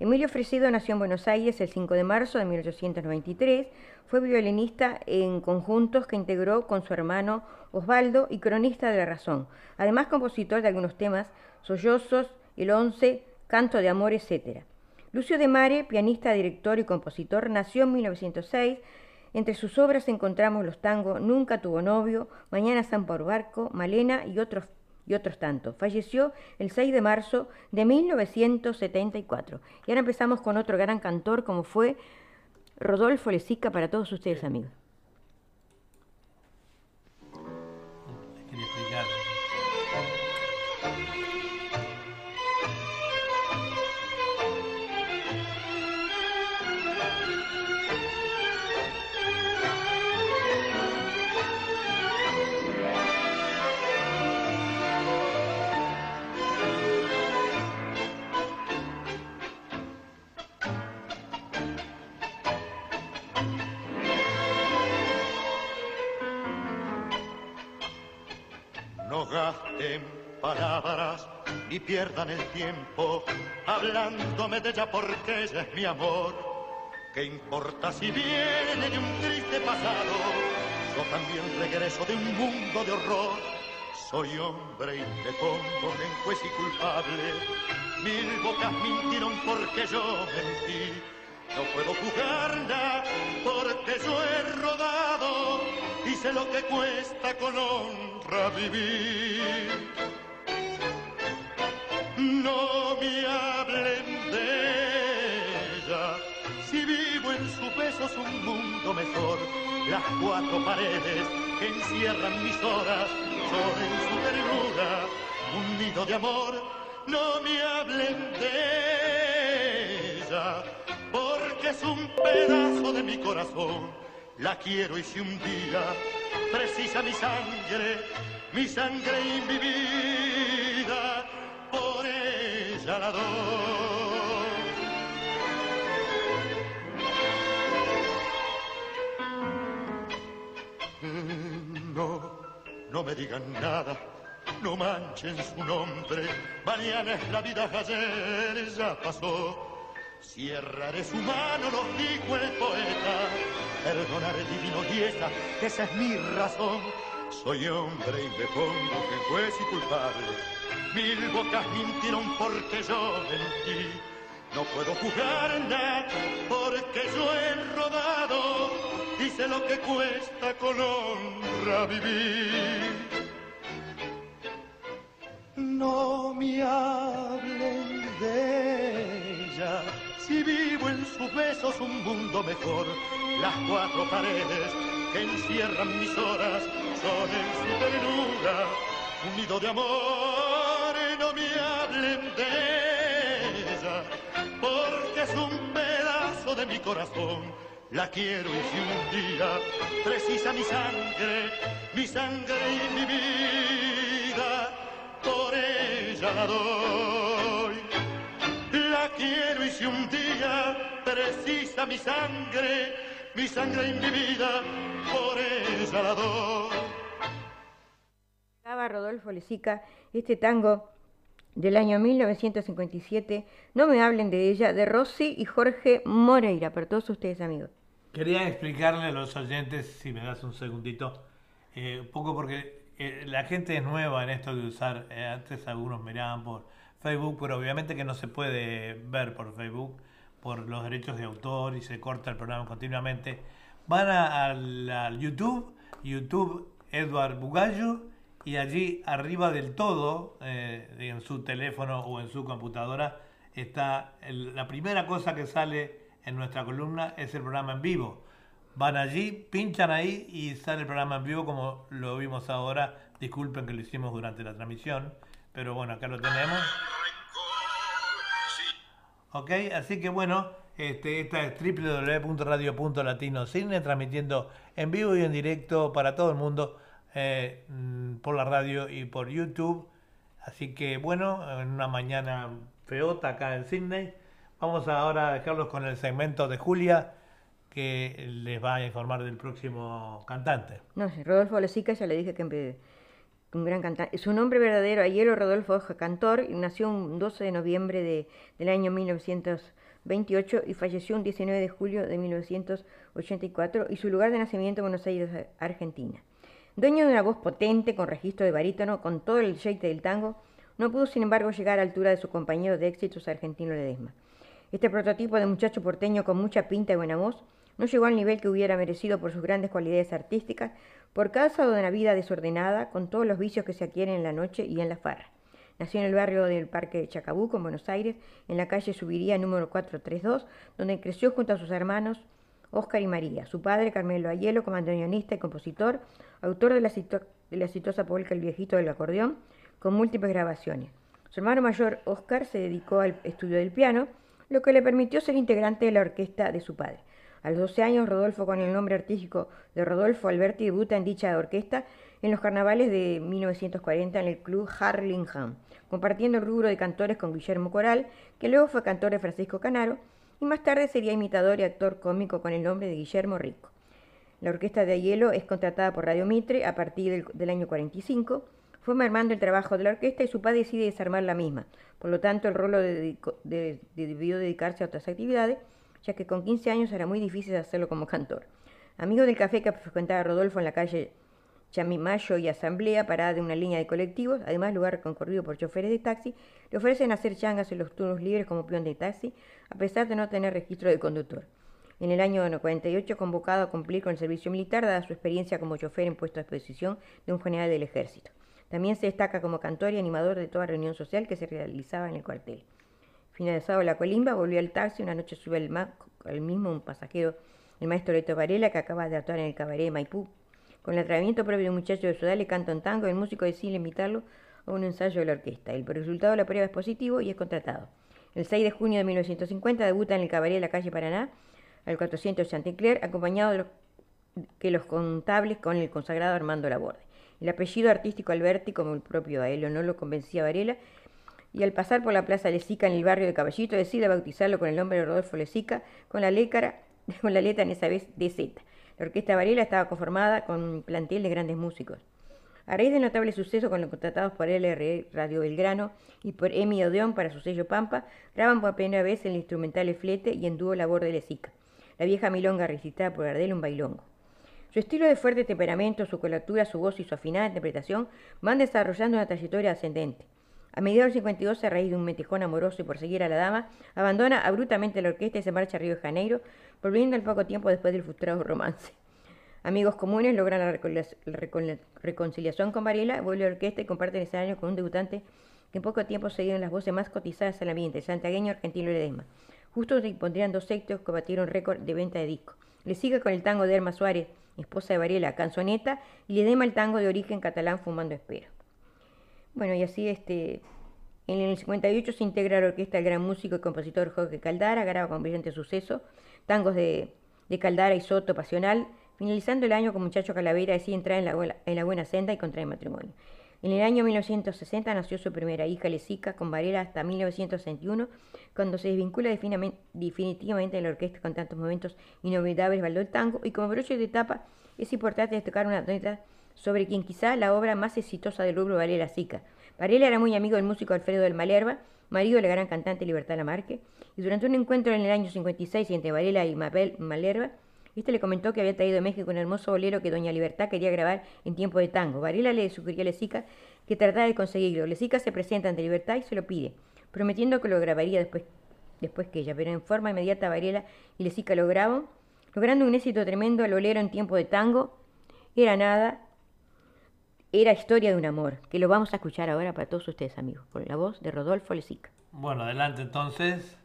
Speaker 2: Emilio Fresedo nació en Buenos Aires el 5 de marzo de 1893. Fue violinista en conjuntos que integró con su hermano Osvaldo y cronista de la razón. Además, compositor de algunos temas, Sollozos, El Once, Canto de Amor, etc. Lucio de Mare, pianista, director y compositor, nació en 1906. Entre sus obras encontramos los tangos Nunca tuvo novio, Mañana San por Barco, Malena y otros y otros tantos. Falleció el 6 de marzo de 1974. Y ahora empezamos con otro gran cantor como fue Rodolfo Lezica para todos ustedes amigos.
Speaker 7: Ni pierdan el tiempo hablándome de ella porque ella es mi amor. ¿Qué importa si viene de un triste pasado? Yo también regreso de un mundo de horror. Soy hombre y me pongo en juez y culpable. Mil bocas mintieron porque yo mentí. No puedo juzgarla porque yo he rodado y sé lo que cuesta con honra vivir. No me hablen de ella, si vivo en su beso es un mundo mejor. Las cuatro paredes que encierran mis horas son en su ternura un nido de amor. No me hablen de ella, porque es un pedazo de mi corazón. La quiero y si un día precisa mi sangre, mi sangre y mi vida, No, no me digan nada, no manchen su nombre. Mañana es la vida, ayer ya pasó. Cerraré su mano, lo dijo el poeta. Perdonaré divino esa, esa es mi razón. Soy hombre y me pongo que juez y culpable. Mil bocas mintieron porque yo mentí. No puedo juzgarla porque yo he rodado y lo que cuesta con honra vivir. No me hablen de ella, si vivo en sus besos un mundo mejor. Las cuatro paredes que encierran mis horas son en su ternura un nido de amor. No me hablen de ella, porque es un pedazo de mi corazón. La quiero y si un día precisa mi sangre, mi sangre y mi vida, por ella la doy. La quiero y si un día precisa mi sangre, mi sangre y mi vida, por ella la doy.
Speaker 2: Estaba Rodolfo Lezica, este tango del año 1957, No me hablen de ella, de Rossi y Jorge Moreira, para todos ustedes amigos.
Speaker 1: Quería explicarle a los oyentes, si me das un segundito, eh, un poco porque eh, la gente es nueva en esto de usar, eh, antes algunos miraban por Facebook, pero obviamente que no se puede ver por Facebook por los derechos de autor y se corta el programa continuamente. Van a, al- al YouTube, YouTube Edward Bugallo y allí arriba del todo, eh, en su teléfono o en su computadora, está el- la primera cosa que sale en nuestra columna es el programa en vivo. Van allí, pinchan ahí y sale el programa en vivo como lo vimos ahora. Disculpen que lo hicimos durante la transmisión, pero bueno, acá lo tenemos. Ok, así que bueno, este, esta es www.radio.latinocine, transmitiendo en vivo y en directo para todo el mundo eh, mm, por la radio y por YouTube. Así que bueno, en una mañana feota acá en Sydney, vamos ahora a dejarlos con el segmento de Julia, que les va a informar del próximo cantante.
Speaker 2: No sé, Rodolfo Lezica, ya le dije que un gran cantante. Su nombre verdadero, Ayelo Rodolfo Hoja Cantor, nació un 12 de noviembre de- del año 1928 y falleció un 19 de julio de 1984 y su lugar de nacimiento Buenos Aires, Argentina. Dueño de una voz potente con registro de barítono, con todo el jeite del tango, no pudo sin embargo llegar a la altura de su compañero de éxitos argentino Ledesma. Este prototipo de muchacho porteño con mucha pinta y buena voz no llegó al nivel que hubiera merecido por sus grandes cualidades artísticas, por causa de una vida desordenada, con todos los vicios que se adquieren en la noche y en la farra. Nació en el barrio del Parque Chacabuco, en Buenos Aires, en la calle Subiría número 432, donde creció junto a sus hermanos Óscar y María. Su padre, Carmelo Ayelo, como bandoneonista y compositor, autor de la, de la exitosa polca El viejito del acordeón, con múltiples grabaciones. Su hermano mayor, Óscar, se dedicó al estudio del piano, lo que le permitió ser integrante de la orquesta de su padre. A los 12 años, Rodolfo, con el nombre artístico de Rodolfo Alberti, debuta en dicha orquesta en los carnavales de 1940 en el club Harlingham, compartiendo el rubro de cantores con Guillermo Coral, que luego fue cantor de Francisco Canaro, y más tarde sería imitador y actor cómico con el nombre de Guillermo Rico. La orquesta de Hielo es contratada por Radio Mitre a partir del, año 45. Fue mermando el trabajo de la orquesta y su padre decide desarmar la misma. Por lo tanto, el rolo de- debió dedicarse a otras actividades, ya que con 15 años era muy difícil hacerlo como cantor. Amigo del café que frecuentaba Rodolfo en la calle Chamimayo y Asamblea, parada de una línea de colectivos, además lugar concurrido por choferes de taxi, le ofrecen hacer changas en los turnos libres como peón de taxi, a pesar de no tener registro de conductor. En el año 48 convocado a cumplir con el servicio militar, dada su experiencia como chofer en puesto a disposición de un general del ejército. También se destaca como cantor y animador de toda reunión social que se realizaba en el cuartel. Finalizado la colimba, volvió al taxi. Una noche sube al, al mismo un pasajero, el maestro Leto Varela, que acaba de actuar en el cabaret de Maipú. Con el atrevimiento propio de un muchacho de ciudad, le canta un tango. El músico decide invitarlo a un ensayo de la orquesta. El resultado de la prueba es positivo y es contratado. El 6 de junio de 1950 debuta en el cabaret de la calle Paraná, al 400 Chanticleer, acompañado de los, que los contables con el consagrado Armando Laborde. El apellido artístico Alberti, como el propio Aelo, no lo convencía a Varela, y al pasar por la Plaza Lezica en el barrio de Caballito decide bautizarlo con el nombre de Rodolfo Lezica, con la, letra, con la letra en esa vez de Z. La orquesta Varela estaba conformada con un plantel de grandes músicos. A raíz del notable suceso con los contratados por LRE Radio Belgrano y por Emi Odeón para su sello Pampa, graban por primera vez el instrumental El Flete y en dúo Labor de Lezica. La vieja milonga recitada por Gardel un bailongo. Su estilo de fuerte temperamento, su coloratura, su voz y su afinada interpretación van desarrollando una trayectoria ascendente. A mediados del 52, a raíz de un metejón amoroso y por seguir a la dama, abandona abruptamente la orquesta y se marcha a Río de Janeiro, volviendo al poco tiempo después del frustrado romance. Amigos comunes logran la, reconciliac- la recon- reconciliación con Varela, vuelve a la orquesta y comparte el escenario con un debutante que en poco tiempo se dieron las voces más cotizadas ambiente, el santiagueño argentino Ledesma. Justo se impondrían dos éxitos que batieron récord de venta de disco. Le sigue con el tango de Erma Suárez, esposa de Varela, Canzoneta, y Ledesma el tango de origen catalán Fumando Espero. Bueno, y así este, en el 58 se integra a la orquesta el gran músico y compositor Jorge Caldara, graba con brillante suceso, tangos de, de Caldara y Soto Pasional, finalizando el año con Muchacho Calavera decide entrar en la, en la buena senda y contrae matrimonio. En el año 1960 nació su primera hija, Lesica, con Varela hasta 1961, cuando se desvincula definitivamente de la orquesta con tantos momentos inolvidables baldó el tango, y como broche de etapa es importante destacar una nota sobre quien quizá la obra más exitosa del rubro Varela Sica. Varela era muy amigo del músico Alfredo del Malerba, marido de la gran cantante Libertad Lamarque, y durante un encuentro en el año 56 entre Varela y Mabel Malerba, este le comentó que había traído de México un hermoso bolero que Doña Libertad quería grabar en tiempo de tango. Varela le sugirió a Lezica que tratara de conseguirlo. Lezica se presenta ante Libertad y se lo pide, prometiendo que lo grabaría después, después que ella, pero en forma inmediata Varela y Lezica lo graban, logrando un éxito tremendo al bolero en tiempo de tango. Era nada, era Historia de un amor, que lo vamos a escuchar ahora para todos ustedes amigos, con la voz de Rodolfo Lezica.
Speaker 1: Bueno, adelante entonces.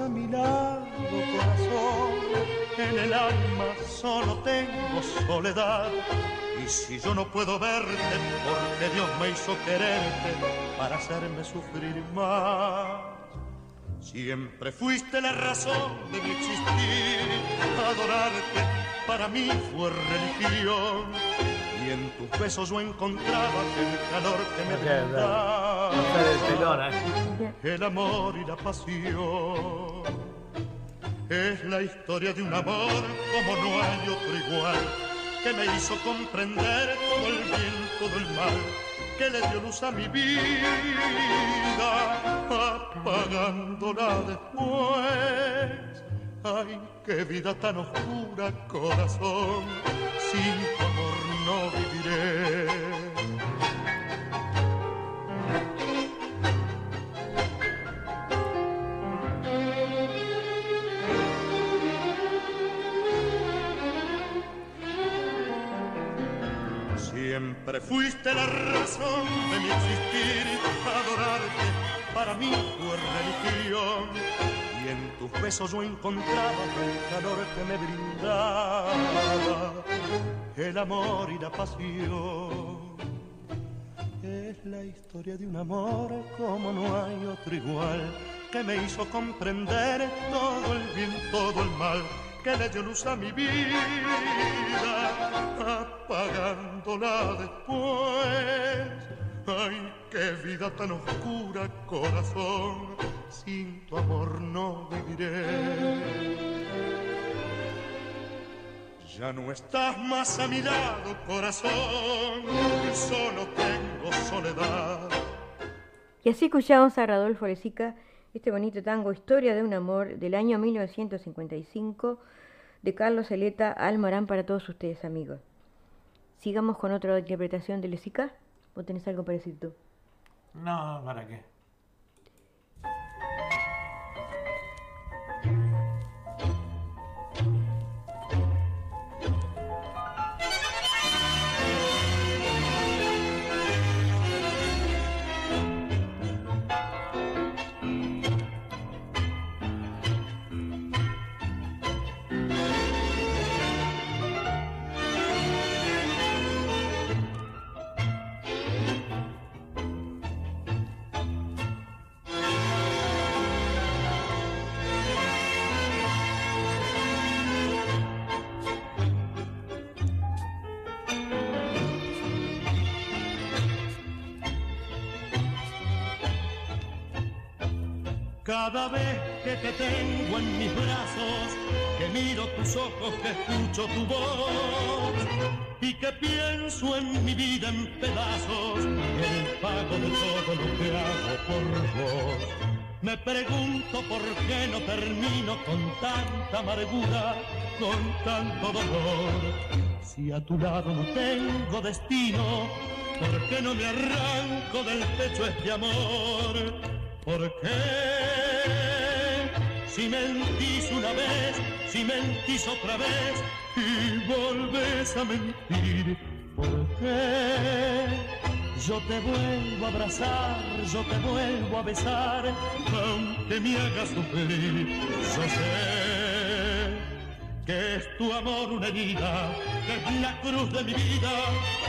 Speaker 7: A mi lado, corazón. En el alma solo tengo soledad. Y si yo no puedo verte, porque Dios me hizo quererte para hacerme sufrir más. Siempre fuiste la razón de mi existir, adorarte para mí fue religión. Y en tus besos yo encontraba el calor que me brindaba el amor y la pasión. Es la historia de un amor como no hay otro igual, que me hizo comprender todo el bien, todo el mal, que le dio luz a mi vida, apagándola después. Ay, qué vida tan oscura, corazón, sin tu amor no viviré. Siempre fuiste la razón de mi existir, adorarte para mí fue religión. Y en tus besos yo encontraba el calor que me brindaba, el amor y la pasión. Es la historia de un amor como no hay otro igual, que me hizo comprender todo el bien, todo el mal que le dio luz a mi vida, apagándola después. Ay, qué vida tan oscura, corazón, sin tu amor no viviré. Ya no estás más a mi lado, corazón, solo tengo soledad.
Speaker 2: Y así escuchamos a Radolfo Lezica este bonito tango Historia de un amor del año 1955 de Carlos Eleta Almarán para todos ustedes amigos. Sigamos con otra interpretación de Lesica. ¿Vos tenés algo para decir?
Speaker 1: No, ¿para qué?
Speaker 7: Cada vez que te tengo en mis brazos, que miro tus ojos, que escucho tu voz y que pienso en mi vida en pedazos, el pago de todo lo que hago por vos. Me pregunto por qué no termino con tanta amargura, con tanto dolor. Si a tu lado no tengo destino, ¿por qué no me arranco del pecho este amor? ¿Por qué? Si mentís una vez, si mentís otra vez y volvés a mentir, ¿por qué? Yo te vuelvo a abrazar, yo te vuelvo a besar, aunque me hagas sufrir, yo sé que es tu amor una herida, es la cruz de mi vida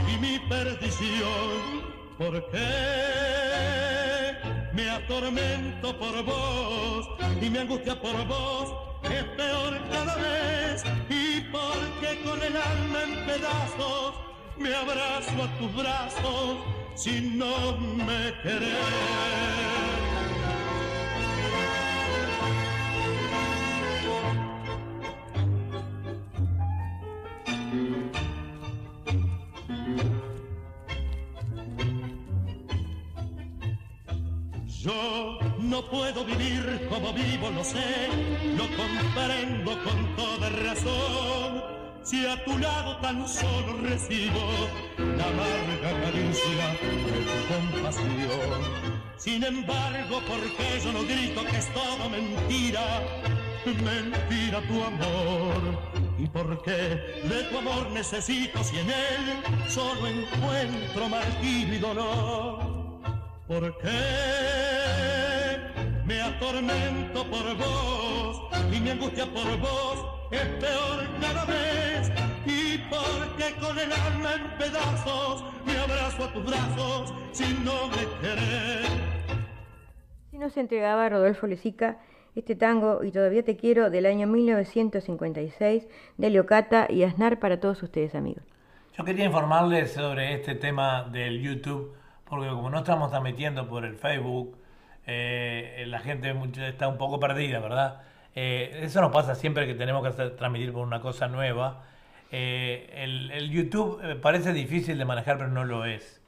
Speaker 7: y mi perdición. ¿Por qué? Me atormento por vos y me angustia por vos es peor cada vez y porque con el alma en pedazos me abrazo a tus brazos si no me querés. Yo no puedo vivir como vivo, lo sé, lo comprendo con toda razón. Si a tu lado tan solo recibo la amarga caricia de tu compasión. Sin embargo, porque yo no grito que es todo mentira, mentira tu amor. Y porque de tu amor necesito si en él solo encuentro martirio y dolor. ¿Por qué me atormento por vos y mi angustia por vos es peor cada vez? Y porque con el alma en pedazos me abrazo a tus brazos si no me querés.
Speaker 2: Si nos entregaba Rodolfo Lezica este tango Y todavía te quiero del año 1956 de Leocata y Aznar para todos ustedes amigos.
Speaker 1: Yo quería informarles sobre este tema del YouTube porque como no estamos transmitiendo por el Facebook, eh, la gente está un poco perdida, ¿verdad? Eh, eso nos pasa siempre que tenemos que hacer, transmitir por una cosa nueva. Eh, el, YouTube parece difícil de manejar, pero no lo es.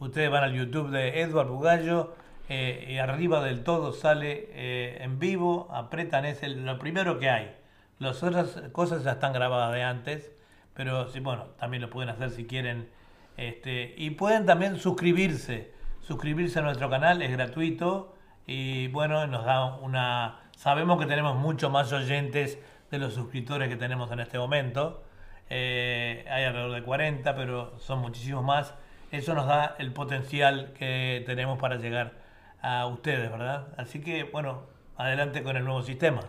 Speaker 1: Ustedes van al YouTube de Edward Bugallo y arriba del todo sale en vivo, apretan, es lo primero que hay. Las otras cosas ya están grabadas de antes, pero sí, bueno, también lo pueden hacer si quieren este, y pueden también suscribirse. Suscribirse a nuestro canal es gratuito y bueno, nos da una... Sabemos que tenemos mucho más oyentes de los suscriptores que tenemos en este momento. Eh, hay alrededor de 40, pero son muchísimos más. Eso nos da el potencial que tenemos para llegar a ustedes, ¿verdad? Así que bueno, adelante con el nuevo sistema.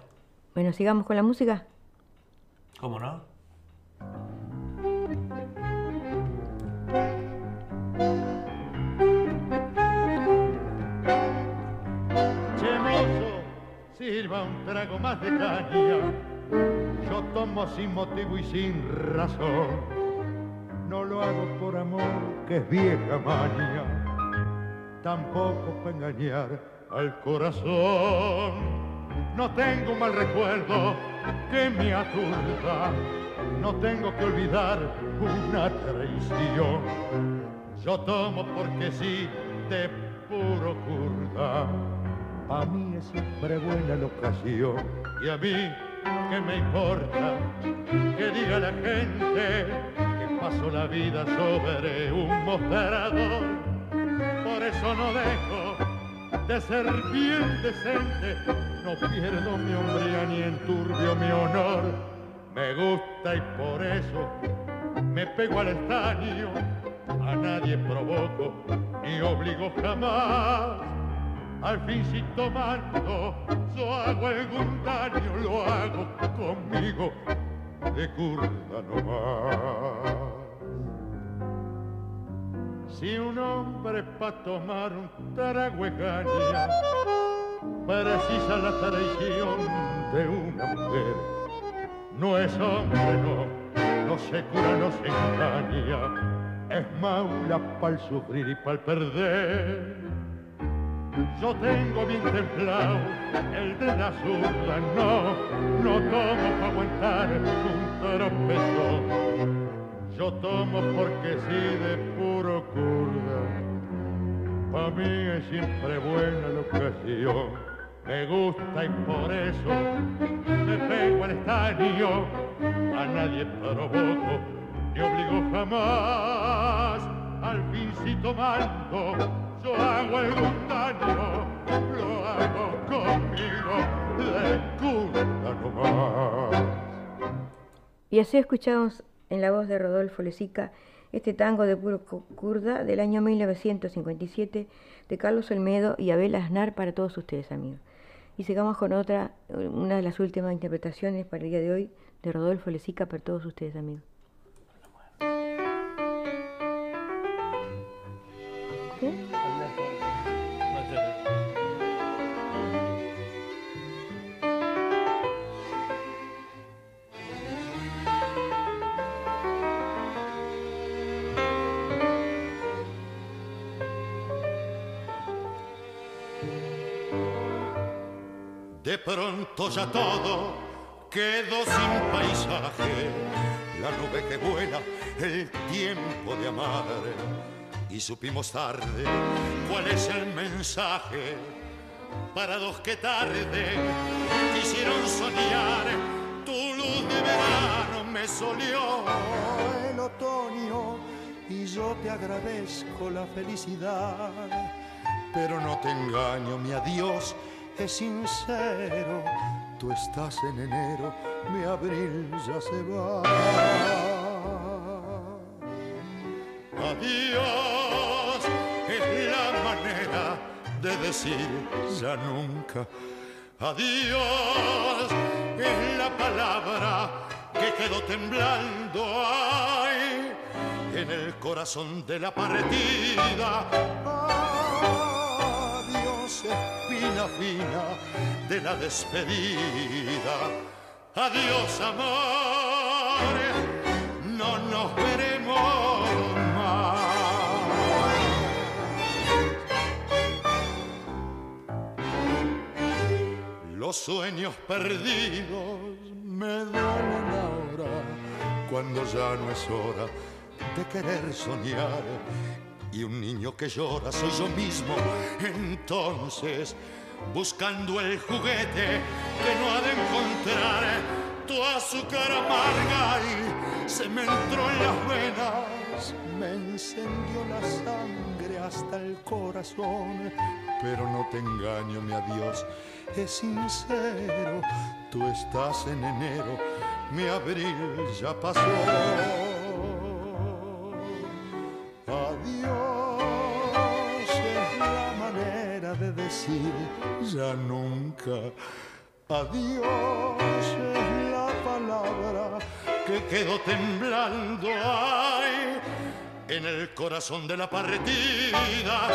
Speaker 2: Bueno, sigamos con la música.
Speaker 1: ¿Cómo no?
Speaker 7: Sirva un trago más de caña. Yo tomo sin motivo y sin razón. No lo hago por amor, que es vieja maña. Tampoco para engañar al corazón. No tengo un mal recuerdo que me aturda. No tengo que olvidar una traición. Yo tomo porque sí, de puro curda a mí es siempre buena la ocasión. Y a mí, ¿qué me importa que diga la gente que paso la vida sobre un mostrador? Por eso no dejo de ser bien decente, no pierdo mi hombría ni enturbio mi honor. Me gusta y por eso me pego al estaño, a nadie provoco ni obligo jamás al fin si tomando yo hago algún daño, lo hago conmigo de curda nomás. Si un hombre pa' tomar un trago precisa la traición de una mujer. No es hombre, no, no se cura, no se engaña, es maula pa'l sufrir y pa'l perder yo tengo bien templado el de la zurda, no, no tomo para aguantar un tropezón. Yo tomo porque sí de puro curda, pa' mí es siempre buena la ocasión. Me gusta y por eso me pego al estadio, a nadie provoco, jamás, al yo hago lo hago conmigo nomás.
Speaker 2: Y así escuchamos en la voz de Rodolfo Lezica este tango de puro kurda del año 1957 de Carlos Olmedo y Abel Aznar para todos ustedes amigos. Y sigamos con otra, una de las últimas interpretaciones para el día de hoy de Rodolfo Lezica para todos ustedes amigos.
Speaker 7: De pronto ya todo quedó sin paisaje, la nube que vuela, el tiempo de amar. Y supimos tarde cuál es el mensaje para dos que tarde quisieron soñar. Tu luz de verano me solió
Speaker 8: el otoño y yo te agradezco la felicidad.
Speaker 7: Pero no te engaño, mi adiós es sincero. Tú estás en enero, mi abril ya se va. Adiós es la manera de decir ya nunca. Adiós es la palabra que quedó temblando ay, en el corazón de la partida. Espina fina de la despedida. Adiós amor, no nos veremos más. Los sueños perdidos me duelen ahora cuando ya no es hora de querer soñar. Y un niño que llora soy yo mismo, entonces buscando el juguete que no ha de encontrar tu azúcar amarga y se me entró en las venas, me encendió la sangre hasta el corazón. Pero no te engaño, mi adiós es sincero, tú estás en enero, mi abril ya pasó. Adiós es la manera de decir ya nunca. Adiós es la palabra que quedó temblando ay, en el corazón de la partida.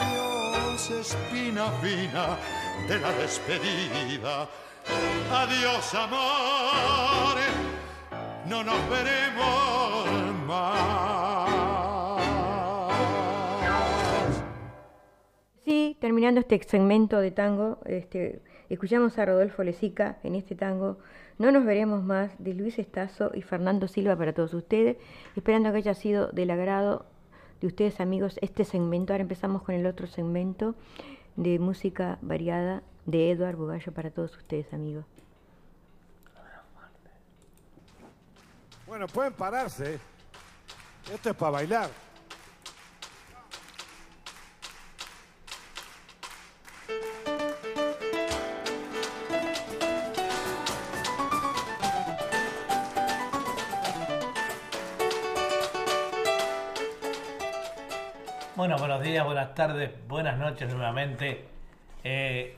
Speaker 7: Adiós, espina fina de la despedida. Adiós, amor, no nos veremos más.
Speaker 2: Sí, terminando este segmento de tango, este, escuchamos a Rodolfo Lezica en este tango No nos veremos más de Luis Estazo y Fernando Silva para todos ustedes, esperando que haya sido del agrado de ustedes amigos este segmento. Ahora empezamos con el otro segmento de música variada de Eduard Bugallo para todos ustedes amigos.
Speaker 9: Bueno, pueden pararse. Esto es para bailar.
Speaker 1: Bueno, buenos días, buenas tardes, buenas noches nuevamente. Eh,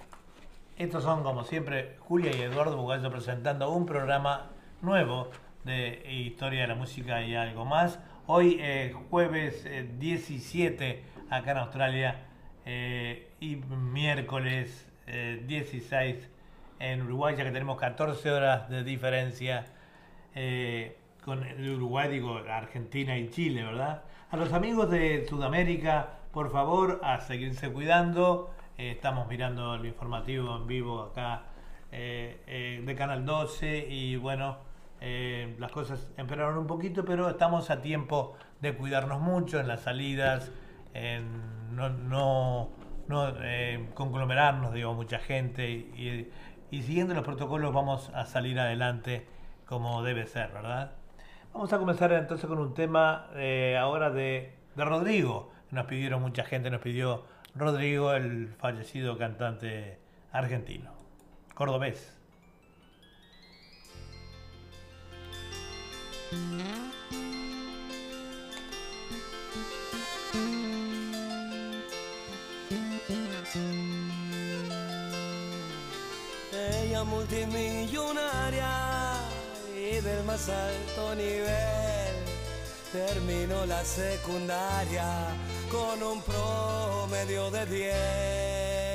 Speaker 1: estos son, como siempre, Julia y Eduardo Bugallo presentando un programa nuevo de Historia de la Música y algo más. Hoy, eh, jueves eh, 17, acá en Australia, eh, y miércoles eh, 16 en Uruguay, ya que tenemos 14 horas de diferencia eh, con el Uruguay, digo, Argentina y Chile, ¿verdad? A los amigos de Sudamérica, por favor, a seguirse cuidando. Eh, estamos mirando el informativo en vivo acá eh, eh, de Canal 12 y bueno, eh, las cosas empeoraron un poquito, pero estamos a tiempo de cuidarnos mucho en las salidas, no, no, no, eh, conglomerarnos, digo, mucha gente y, y siguiendo los protocolos vamos a salir adelante como debe ser, ¿verdad? Vamos a comenzar entonces con un tema eh, ahora de, de Rodrigo. Nos pidieron mucha gente, nos pidió Rodrigo, el fallecido cantante argentino, cordobés.
Speaker 10: Ella multimillonaria y del más alto nivel. Terminó la secundaria con un promedio de 10.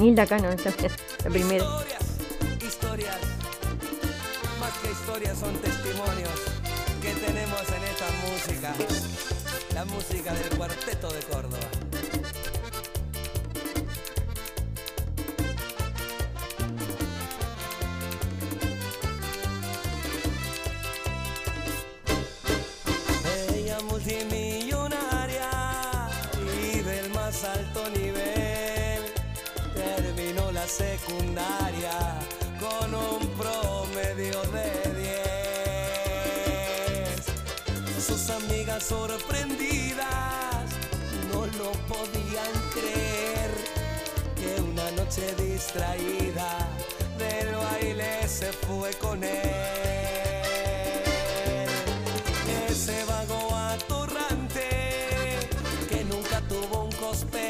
Speaker 2: Nilda Cano, esa es la primera.
Speaker 10: Historias, historias, más que historias son testimonios que tenemos en esta música, la música del cuarteto de Córdoba. Ella multimedia secundaria con un promedio de 10. Sus amigas sorprendidas no lo podían creer que una noche distraída del baile se fue con él. Ese vago atorrante que nunca tuvo un coste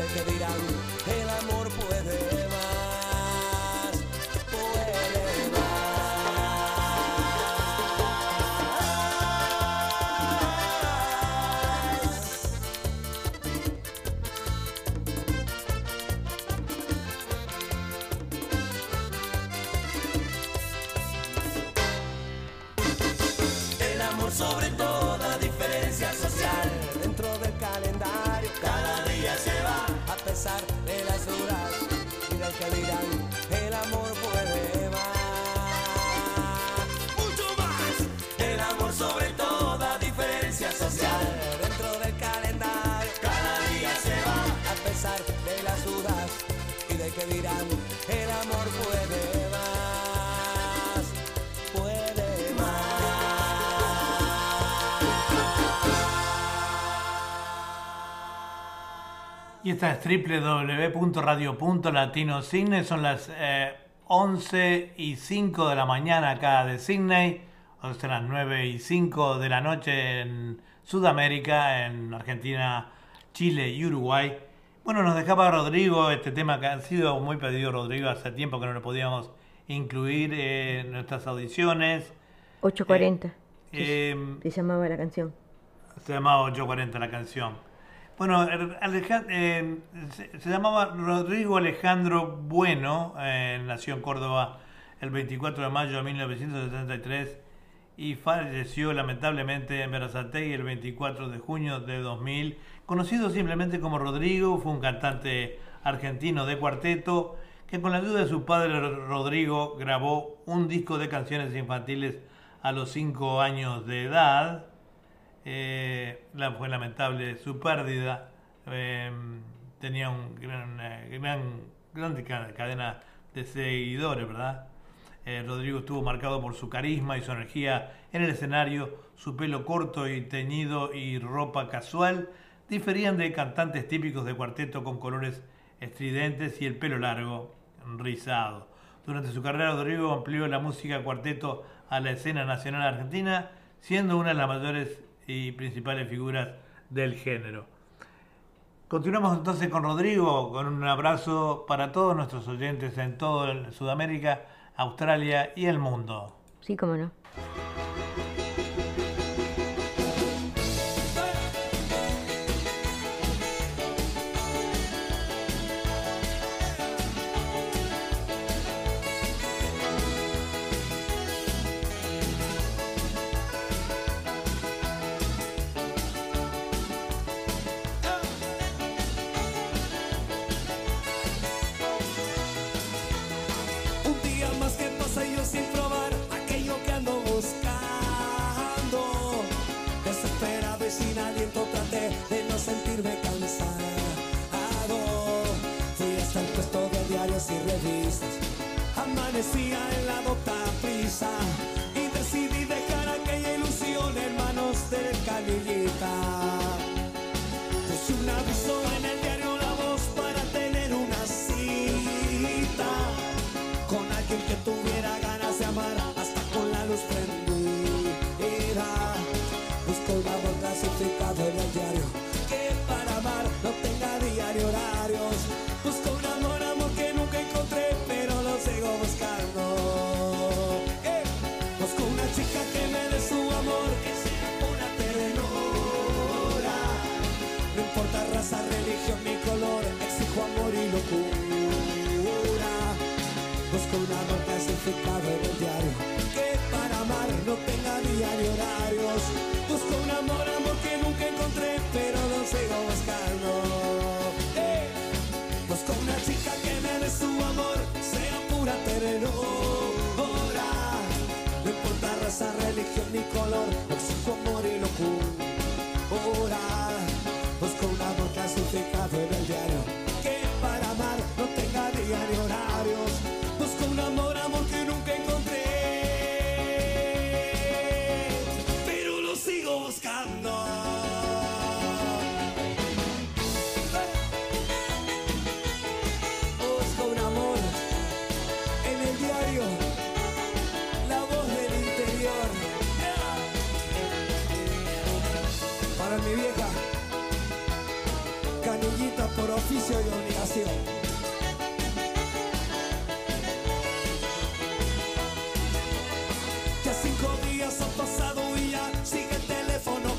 Speaker 10: del que dirán.
Speaker 1: Esta es www.radio.latinosignes, son las eh, 11 y 5 de la mañana acá de Sydney, o son las 9 y 5 de la noche en Sudamérica, en Argentina, Chile y Uruguay. Bueno, nos dejaba Rodrigo este tema que ha sido muy pedido Rodrigo hace tiempo que no lo podíamos incluir en nuestras audiciones.
Speaker 11: 840.
Speaker 1: Eh,
Speaker 11: se llamaba la canción.
Speaker 1: Se llamaba 840 la canción. Bueno, eh, se, se llamaba Rodrigo Alejandro Bueno, eh, nació en Córdoba el 24 de mayo de 1973 y falleció lamentablemente en Berazategui el 24 de junio de 2000. Conocido simplemente como Rodrigo, fue un cantante argentino de cuarteto que con la ayuda de su padre Rodrigo grabó un disco de canciones infantiles a los 5 años de edad. Eh, fue lamentable su pérdida. Eh, tenía un gran, gran, grande ca- cadena de seguidores, ¿verdad? Eh, Rodrigo estuvo marcado por su carisma y su energía en el escenario. Su pelo corto y teñido y ropa casual diferían de cantantes típicos de cuarteto con colores estridentes y el pelo largo, rizado. Durante su carrera, Rodrigo amplió la música cuarteto a la escena nacional argentina, siendo una de las mayores y principales figuras del género. Continuamos entonces con Rodrigo, con un abrazo para todos nuestros oyentes en toda Sudamérica, Australia y el mundo.
Speaker 11: Sí, cómo no.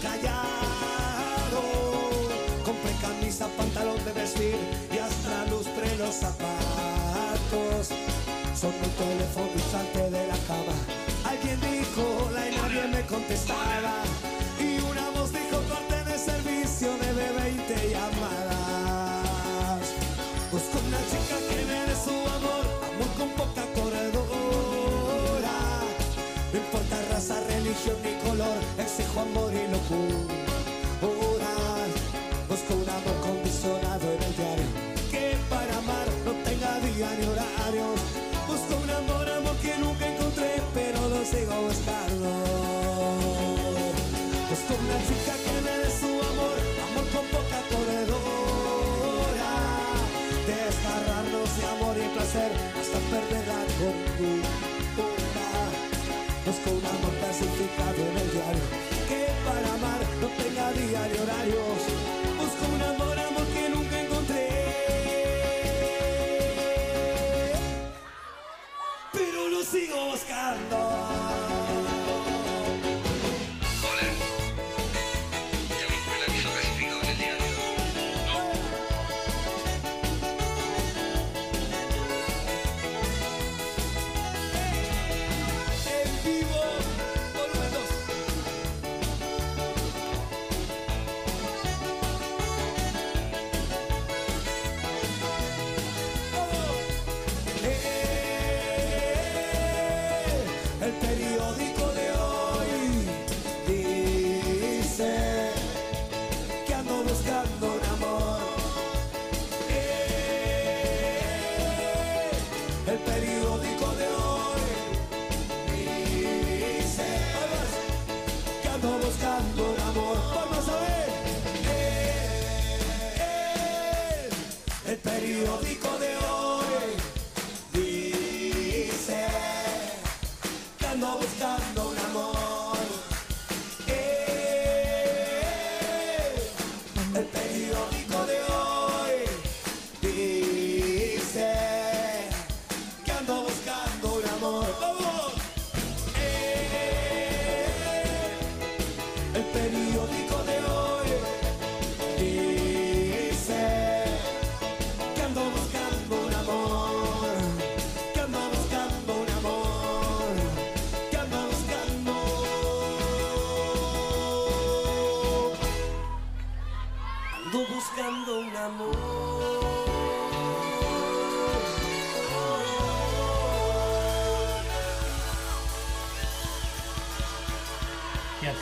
Speaker 12: Callado. Compré camisa, pantalón de vestir y hasta lustre los zapatos. Son el teléfono instante de la cama. Alguien dijo, la y nadie me contestaba.
Speaker 11: Clasificado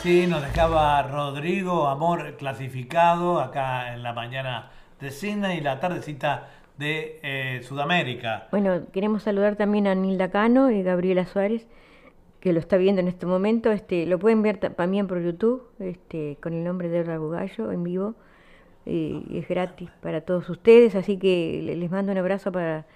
Speaker 1: Y así nos dejaba Rodrigo Amor clasificado acá en la mañana de Sydney y la tardecita de eh, Sudamérica.
Speaker 2: Bueno, queremos saludar también a Nilda Cano y Gabriela Suárez, que lo está viendo en este momento. Este, lo pueden ver ta- también por YouTube, este, con el nombre de Ebra Bugallo en vivo. Y es gratis para todos ustedes, así que le- les mando un abrazo para,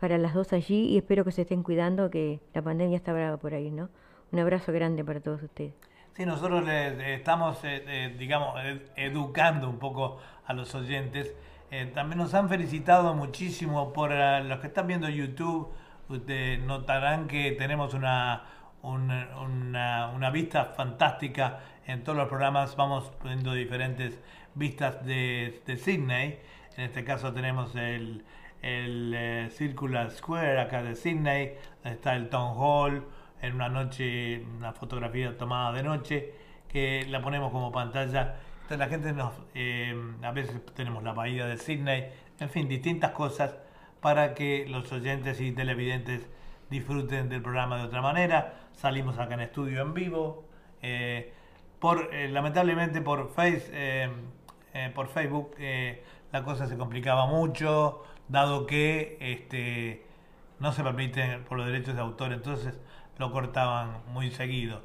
Speaker 2: para las dos allí y espero que se estén cuidando, que la pandemia está brava por ahí, ¿no? Un abrazo grande para todos ustedes.
Speaker 1: Sí, nosotros eh, estamos, eh, eh, digamos, ed- educando un poco a los oyentes. Eh, también nos han felicitado muchísimo por los que están viendo YouTube. Ustedes notarán que tenemos una, un- una, una vista fantástica en todos los programas. Vamos viendo diferentes vistas de, de Sydney. En este caso tenemos el, Circular Square acá de Sydney. Está el Town Hall en una noche, una fotografía tomada de noche, que la ponemos como pantalla. Entonces la gente nos, eh, a veces tenemos la bahía de Sydney, en fin, distintas cosas para que los oyentes y televidentes disfruten del programa de otra manera. Salimos acá en estudio en vivo. eh, por, eh, lamentablemente por, face, por Facebook la cosa se complicaba mucho, dado que este, no se permite por los derechos de autor, entonces lo cortaban muy seguido.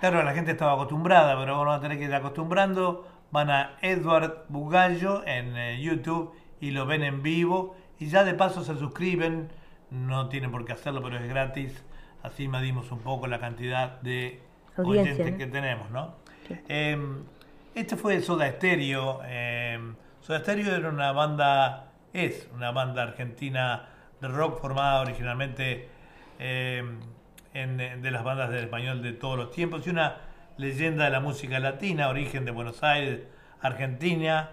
Speaker 1: Claro, la gente estaba acostumbrada, pero van a tener que ir acostumbrando. Van a Edward Bugallo en eh, YouTube y lo ven en vivo. Y ya de paso se suscriben. No tienen por qué hacerlo, pero es gratis. Así medimos un poco la cantidad de
Speaker 2: Audiencia,
Speaker 1: oyentes que tenemos, ¿no? Eh, este fue Soda Stereo. eh, Soda Stereo era una banda, es una banda argentina de rock formada originalmente eh, en- en- de las bandas del español de todos los tiempos y una leyenda de la música latina, origen de Buenos Aires, Argentina,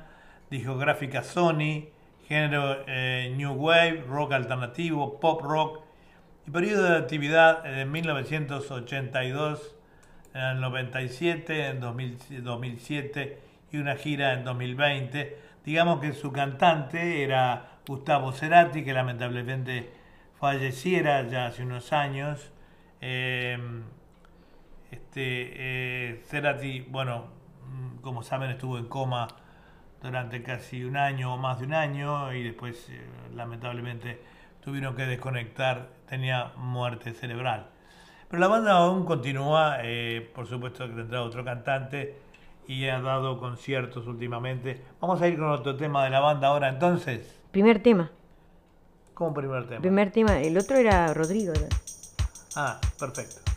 Speaker 1: discográfica Sony, género eh, New Wave, rock alternativo, pop rock y periodo de actividad de 1982 en el 97, en 2000 2007 y una gira en 2020. Digamos que su cantante era Gustavo Cerati, que lamentablemente falleciera ya hace unos años. Eh, este, eh, Cerati, bueno, mm, como saben, estuvo en coma durante casi un año o más de un año y después, eh, lamentablemente, tuvieron que desconectar, tenía muerte cerebral. Pero la banda aún continúa, eh, por supuesto que tendrá otro cantante y ha dado conciertos últimamente. Vamos a ir con otro tema de la banda ahora entonces.
Speaker 2: Primer tema.
Speaker 10: como primer tema.
Speaker 2: Primer tema, el otro era Rodrigo.
Speaker 10: Ah, perfecto.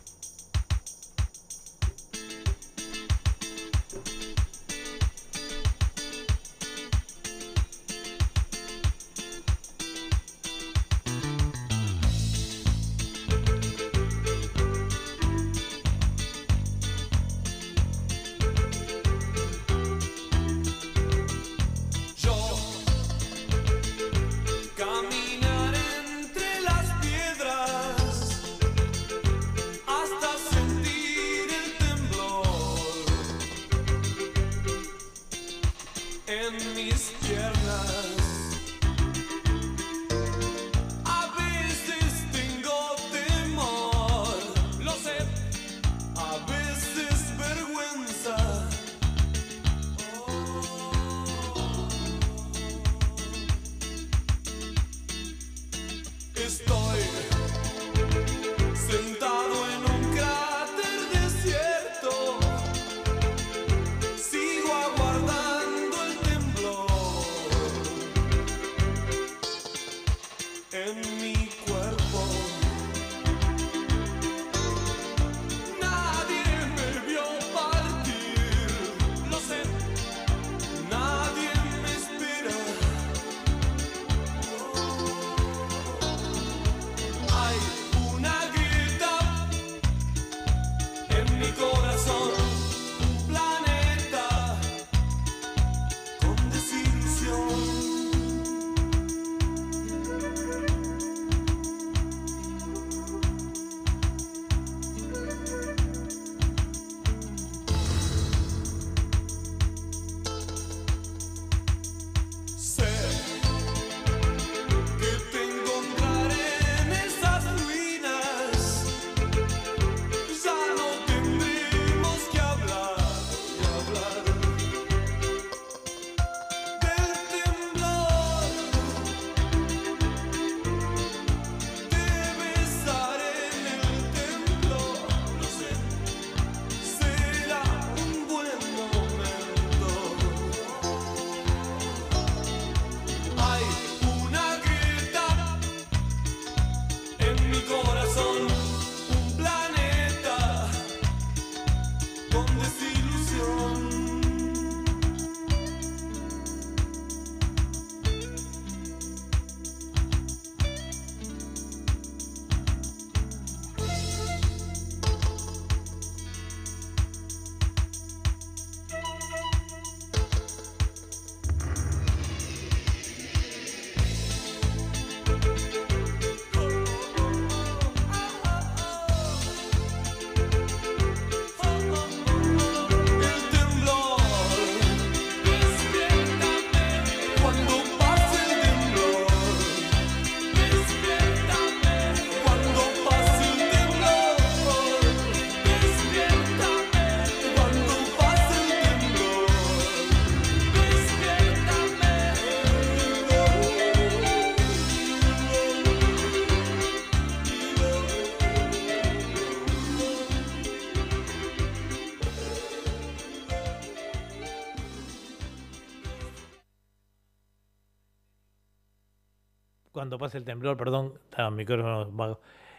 Speaker 1: Cuando pase el temblor,
Speaker 10: perdón.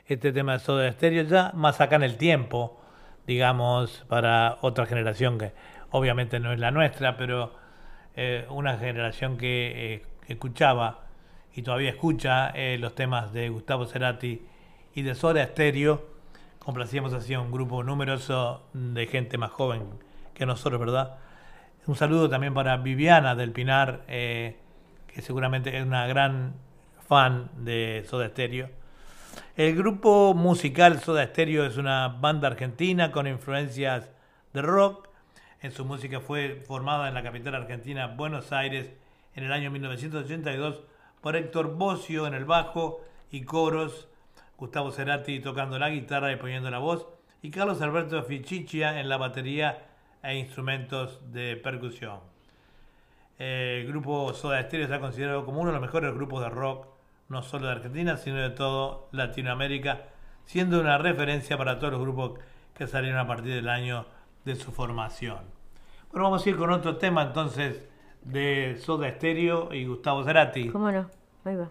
Speaker 10: Este tema de Soda Stereo ya más acá en el tiempo, digamos, para otra generación que obviamente no es la nuestra, pero eh, una generación que eh, escuchaba y todavía escucha eh, los temas de Gustavo Cerati y de Soda Stereo. Complacíamos así a un grupo numeroso de gente más joven que nosotros, ¿verdad? Un saludo también para Viviana del Pinar, que seguramente es una gran fan de Soda Stereo. El grupo musical Soda Stereo es una banda argentina con influencias de rock. En su música fue formada en la capital argentina, Buenos Aires, en el año 1982 por Héctor Bocio en el bajo y coros, Gustavo Cerati tocando la guitarra y poniendo la voz, y Carlos Alberto Fichichia en la batería e instrumentos de percusión. El grupo Soda Stereo está considerado como uno de los mejores grupos de rock, no solo de Argentina, sino de todo Latinoamérica, siendo una referencia para todos los grupos que salieron a partir del año de su formación. Bueno, vamos a ir con otro tema entonces de Soda Stereo y Gustavo Cerati.
Speaker 2: ¿Cómo no? Ahí va.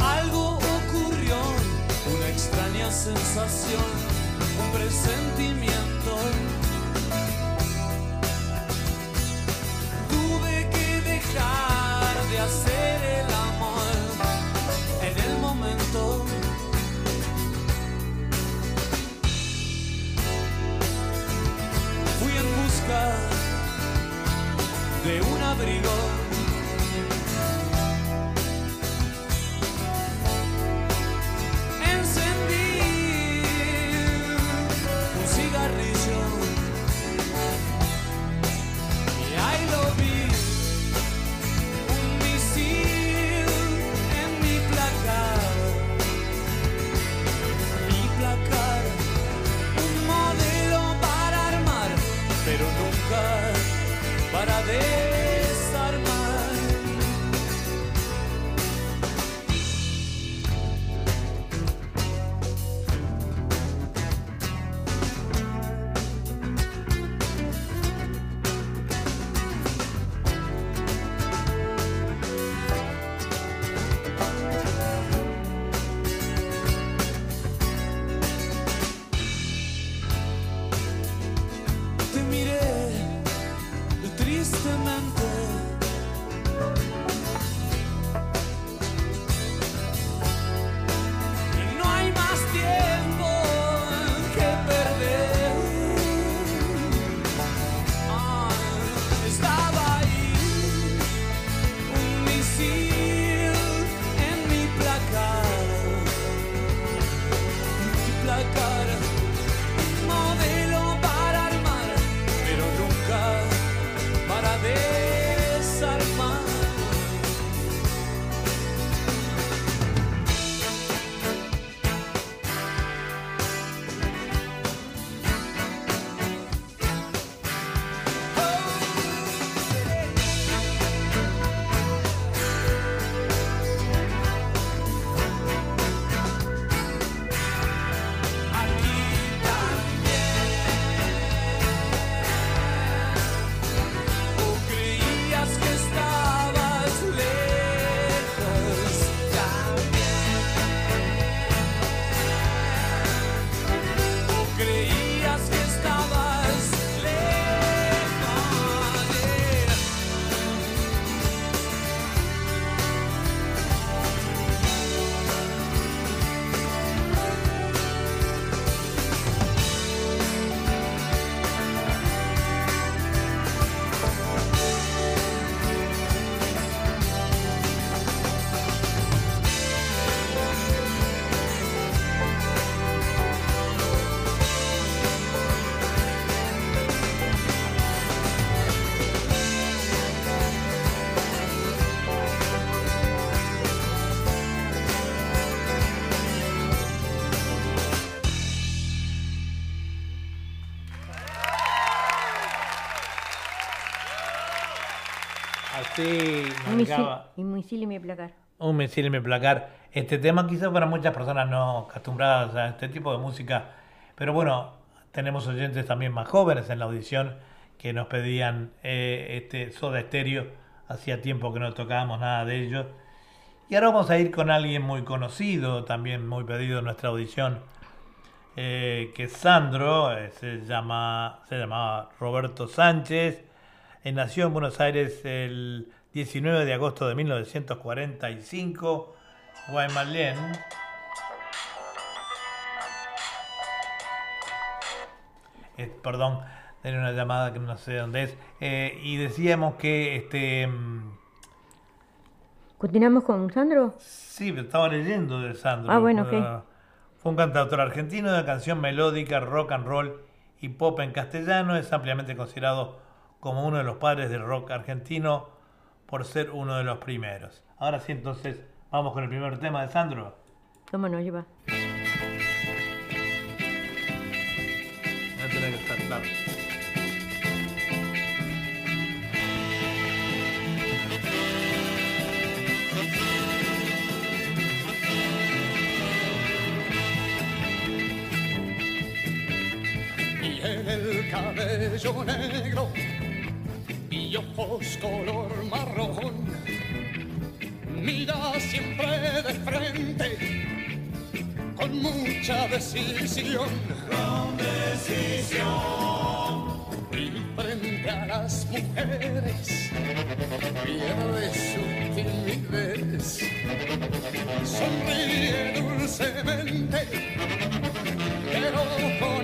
Speaker 10: Algo ocurrió, una extraña sensación, un presentimiento. Abrigo.
Speaker 1: Así
Speaker 2: Un misil, un misil en mi placar.
Speaker 1: un misil en mi placar. Este tema quizás para muchas personas no acostumbradas a este tipo de música, pero bueno, tenemos oyentes también más jóvenes en la audición que nos pedían eh, este Soda Stereo. Hacía tiempo que no tocábamos nada de ellos. Y ahora vamos a ir con alguien muy conocido, también muy pedido en nuestra audición, eh, que es Sandro, eh, se, llama, se llamaba Roberto Sánchez, nació en Buenos Aires el 19 de agosto de 1945, Guaymallén. Eh, perdón, tenía una llamada que no sé dónde es. Eh, y decíamos que este... mm,
Speaker 2: ¿Continuamos con Sandro?
Speaker 1: Sí, pero estaba leyendo de Sandro.
Speaker 2: Ah, bueno, ok.
Speaker 1: Fue un cantautor argentino de canción melódica, rock and roll y pop en castellano. Es ampliamente considerado como uno de los padres del rock argentino por ser uno de los primeros. Ahora sí, entonces, vamos con el primer tema de Sandro.
Speaker 2: ¿Cómo nos lleva?
Speaker 1: No tiene que estar claro.
Speaker 13: Tiene el cabello negro y ojos color marrón. Mira siempre de frente con mucha decisión.
Speaker 14: Con decisión.
Speaker 13: Y frente a las mujeres pierde su timidez. Sonríe dulcemente, pero con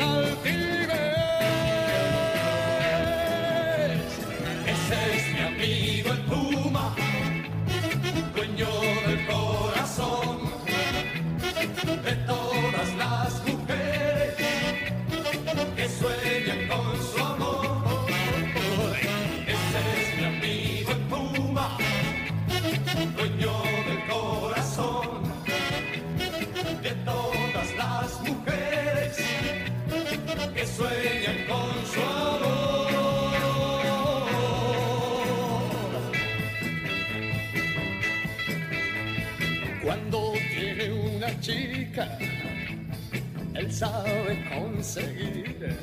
Speaker 13: él sabe conseguir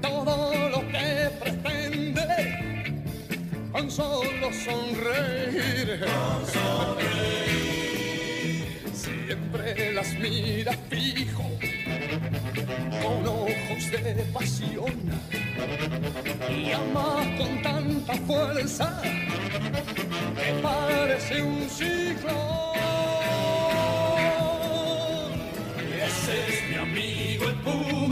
Speaker 13: todo lo que pretende con solo sonreír. Siempre las mira fijo con ojos de pasión y ama con tanta fuerza que parece un ciclón.
Speaker 14: Amigo el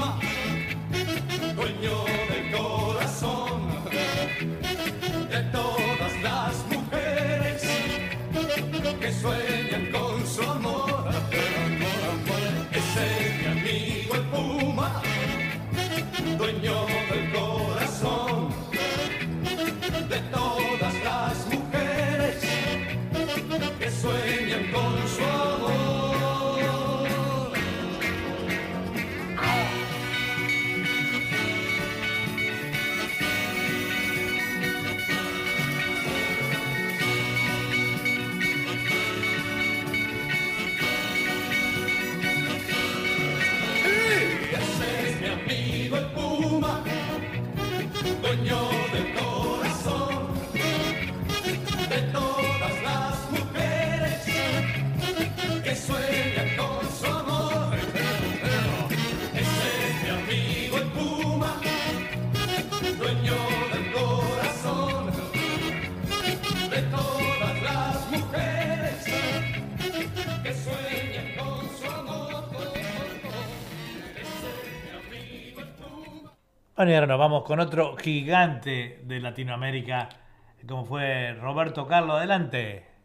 Speaker 1: Bueno, y ahora nos vamos con otro gigante de Latinoamérica, como fue Roberto Carlos. Adelante.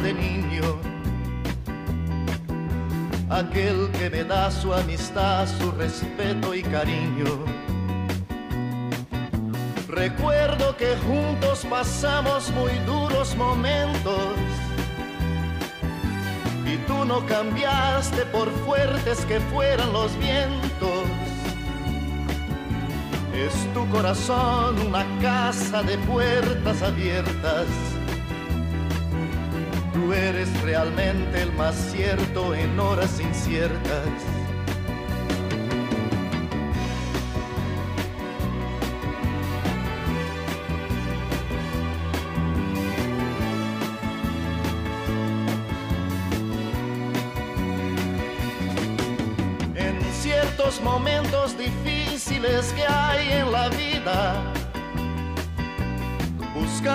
Speaker 15: De niño. Aquel que me da su amistad, su respeto y cariño. Recuerdo que juntos pasamos muy duros momentos y tú no cambiaste por fuertes que fueran los vientos. Es tu corazón una casa de puertas abiertas. Eres realmente el más cierto en horas inciertas. En ciertos momentos difíciles que hay en la vida,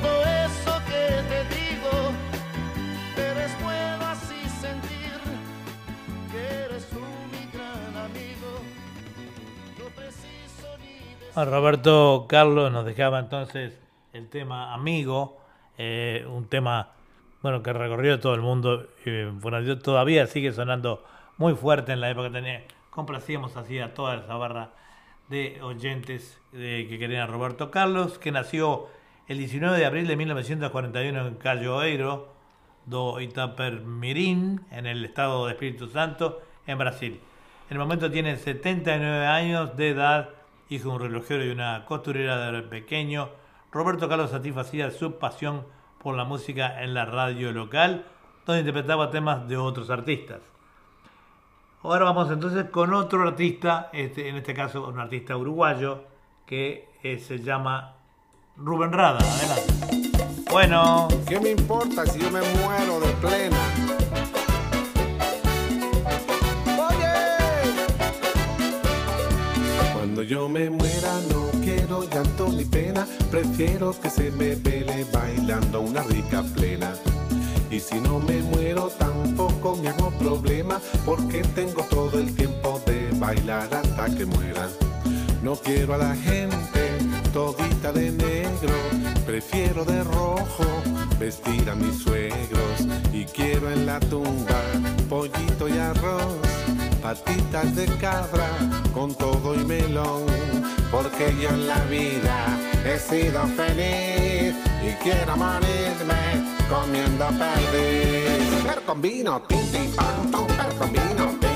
Speaker 15: todo eso que te digo, pero es bueno así sentir que eres mi gran amigo. No preciso ni
Speaker 1: Roberto Carlos nos dejaba entonces el tema Amigo, eh, un tema bueno que recorrió todo el mundo, eh, bueno, todavía sigue sonando muy fuerte en la época que tenía, complacíamos así a toda esa barra de oyentes eh, que querían a Roberto Carlos, que nació el 19 de abril de 1941 en Calloeiro do Itapemirim, en el estado de Espíritu Santo, en Brasil. En el momento tiene 79 años de edad, hijo de un relojero y una costurera de pequeño. Roberto Carlos satisfacía su pasión por la música en la radio local, donde interpretaba temas de otros artistas. Ahora vamos entonces con otro artista, este, en este caso un artista uruguayo, que eh, se llama Rubén Rada. Adelante. Bueno.
Speaker 16: ¿Qué me importa si yo me muero de plena? Cuando yo me muera no quiero llanto ni pena, prefiero que se me vele bailando una rica plena. Y si no me muero tampoco me hago problema, porque tengo todo el tiempo de bailar hasta que muera. No quiero a la gente todita de negro, prefiero de rojo vestir a mis suegros y quiero en la tumba pollito y arroz, patitas de cabra con todo y melón, porque yo en la vida he sido feliz y quiero morirme comiendo perdiz. Per con vino, tinti, pan, ton, per con vino,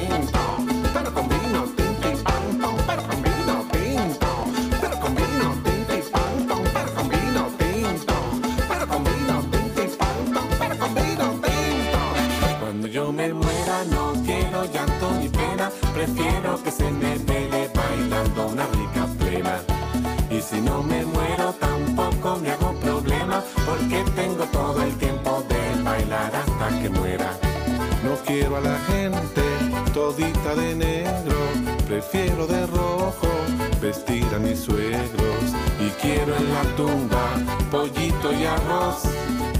Speaker 16: prefiero que se me vele bailando una rica plena. Y si no me muero tampoco me hago problema, porque tengo todo el tiempo de bailar hasta que muera. No quiero a la gente todita de negro, prefiero de rojo vestir a mis suegros. Y quiero en la tumba pollito y arroz,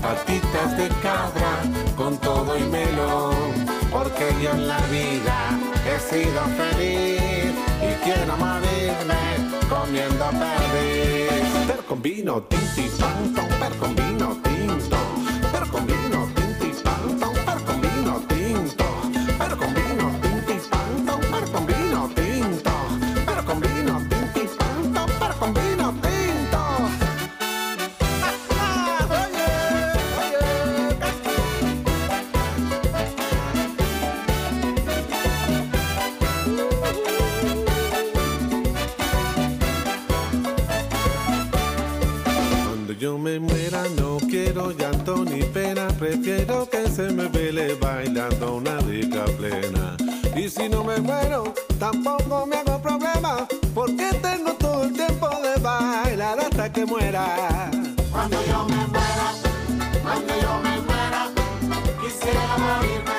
Speaker 16: patitas de cabra con todo y melón, porque yo en la vida he sido feliz y quiero morirme comiendo perdiz. Per con vino, ton, per con vino, tinto. Per con vino, ni pena, prefiero que se me vele bailando una rica plena. Y si no me muero, tampoco me hago problema, porque tengo todo el tiempo de bailar hasta que muera. Cuando yo me muera, cuando yo me muera, quisiera morirme,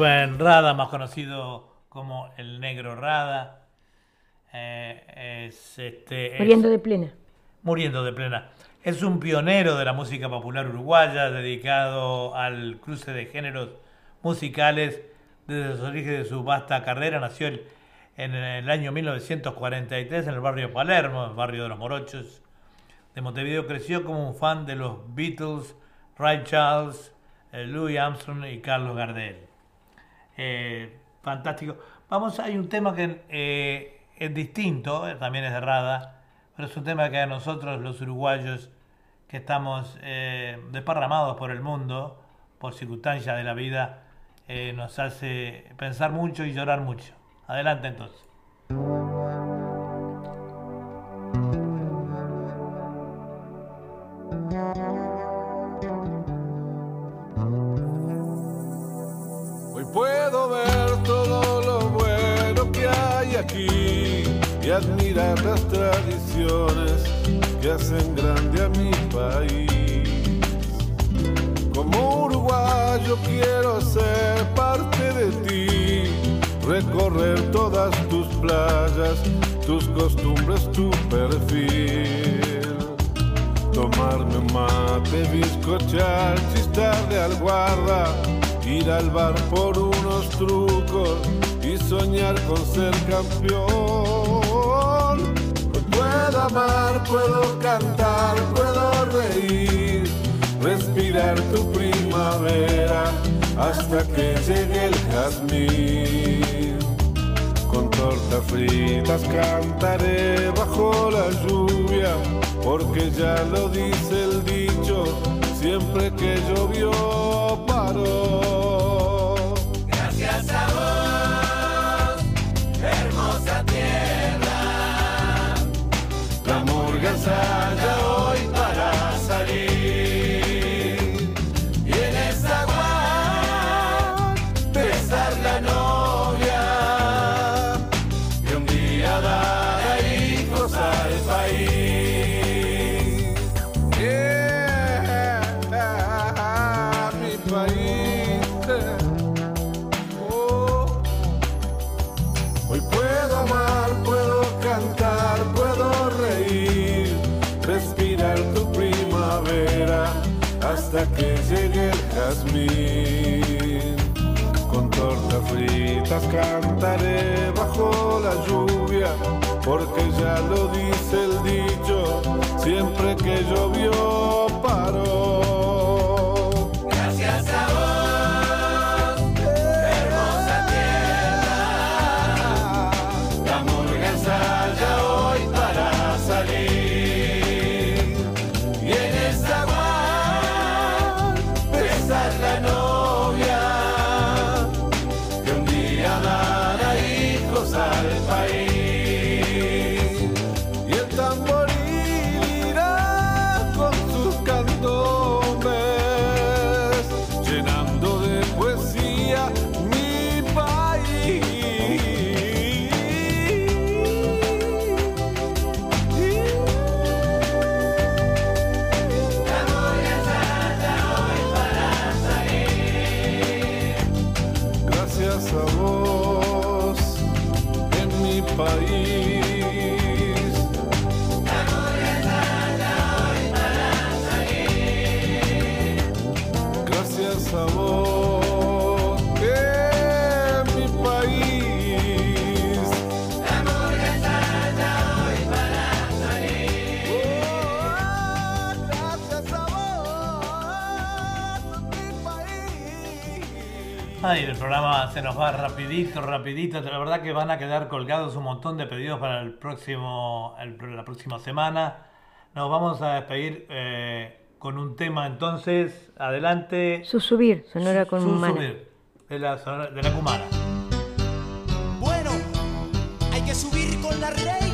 Speaker 1: Rubén Rada, más conocido como el Negro Rada. Eh, es, este, es-
Speaker 2: Muriendo de plena.
Speaker 1: Muriendo de plena. Es un pionero de la música popular uruguaya, dedicado al cruce de géneros musicales desde los orígenes de su vasta carrera. Nació el- en el año 1943 en el barrio Palermo, el barrio de los Morochos de Montevideo. Creció como un fan de los Beatles, Ray Charles, eh, Louis Armstrong y Carlos Gardel. Eh, fantástico. Vamos, hay un tema que eh, es distinto, eh, también es de Rada, pero es un tema que a nosotros los uruguayos que estamos eh, desparramados por el mundo, por circunstancias de la vida, nos hace pensar mucho y llorar mucho. Adelante entonces.
Speaker 9: Admirar las tradiciones que hacen grande a mi país. Como uruguayo quiero ser parte de ti, recorrer todas tus playas, tus costumbres, tu perfil. Tomarme un mate, bizcochar, chistarle al guarda, ir al bar por unos trucos y soñar con ser campeón. Hoy puedo amar, puedo cantar, puedo reír, respirar tu primavera hasta que llegue el jazmín. Con tortas fritas cantaré bajo la lluvia, porque ya lo dice el dicho, siempre que llovió paró.
Speaker 10: Gracias a vos, hermosa tierra.
Speaker 9: La murga jazmín. Con tortas fritas cantaré bajo la lluvia, porque ya lo dice el dicho, siempre que llovió paró.
Speaker 1: Ay, el programa se nos va rapidito, rapidito. La verdad que van a quedar colgados un montón de pedidos para el próximo, el- la próxima semana. Nos vamos a despedir eh, con un tema entonces. Adelante.
Speaker 2: Susubir, sonora con humana.
Speaker 1: Susubir, de la, de la cumana.
Speaker 10: Bueno, hay que subir con la reina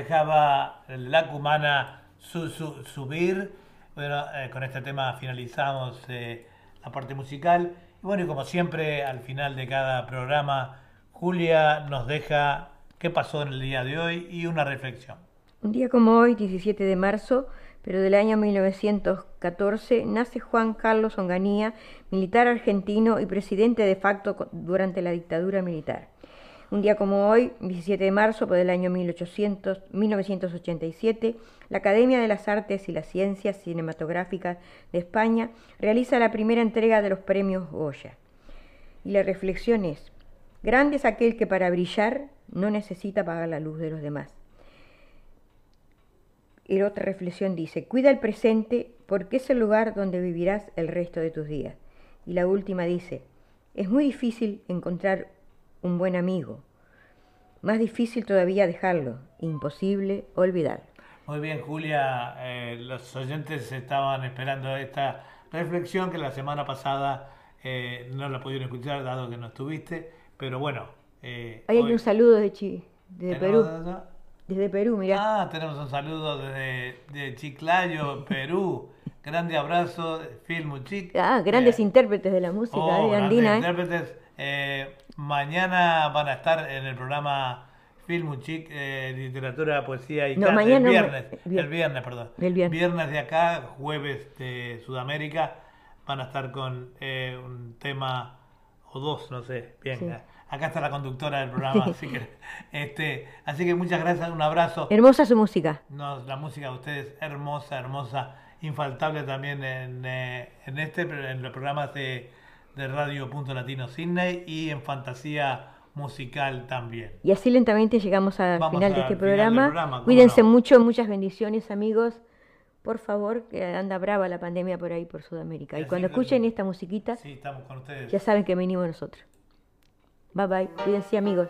Speaker 1: dejaba la cumana su, su- subir. Bueno, eh, con este tema finalizamos eh, la parte musical. Y bueno, y como siempre, al final de cada programa, Julia nos deja qué pasó en el día de hoy y una reflexión.
Speaker 2: Un día como hoy, 17 de marzo, pero del año 1914, nace Juan Carlos Onganía, militar argentino y presidente de facto durante la dictadura militar. Un día como hoy, 17 de marzo, del año 1800 1987, la Academia de las Artes y las Ciencias Cinematográficas de España realiza la primera entrega de los premios Goya. Y la reflexión es, grande es aquel que para brillar no necesita apagar la luz de los demás. Y otra reflexión dice, cuida el presente porque es el lugar donde vivirás el resto de tus días. Y la última dice, es muy difícil encontrar un buen amigo. Más difícil todavía dejarlo, imposible olvidarlo.
Speaker 1: Muy bien, Julia. eh, los oyentes estaban esperando esta reflexión que la semana pasada eh, no la pudieron escuchar dado que no estuviste. Pero bueno. eh,
Speaker 2: hay
Speaker 1: hoy
Speaker 2: un saludo de Chi, desde Perú. Desde Perú, mirá.
Speaker 1: Ah, tenemos un saludo desde de Chiclayo, Perú. grande abrazo, Phil Muchik.
Speaker 2: Ah, grandes intérpretes de la música
Speaker 1: Oh,
Speaker 2: de
Speaker 1: grandes
Speaker 2: Andina. ¿eh?
Speaker 1: intérpretes. Eh, mañana van a estar en el programa Film Muchik, eh, literatura, poesía y
Speaker 2: No,
Speaker 1: can-
Speaker 2: mañana
Speaker 1: el
Speaker 2: no,
Speaker 1: viernes,
Speaker 2: vier-
Speaker 1: el viernes, perdón.
Speaker 2: El viernes.
Speaker 1: de acá, jueves de Sudamérica, van a estar con eh, un tema o dos, no sé. Bien,
Speaker 2: Sí.
Speaker 1: acá está la conductora del programa, así que este, así que muchas gracias, un abrazo.
Speaker 2: Hermosa su música.
Speaker 1: No, la música de ustedes hermosa, hermosa, infaltable también en, eh, en este, en los programas de, de Radio Punto Latino Sydney y en Fantasía Musical también.
Speaker 2: Y así lentamente llegamos al
Speaker 1: Vamos
Speaker 2: final de este programa.
Speaker 1: programa, ¿cómo
Speaker 2: Cuídense
Speaker 1: no?
Speaker 2: mucho, muchas bendiciones amigos. Por favor, que anda brava la pandemia por ahí, por Sudamérica. Y cuando escuchen esta musiquita,
Speaker 1: Sí, estamos con ustedes.
Speaker 2: ya saben que venimos nosotros. Bye bye, cuídense amigos.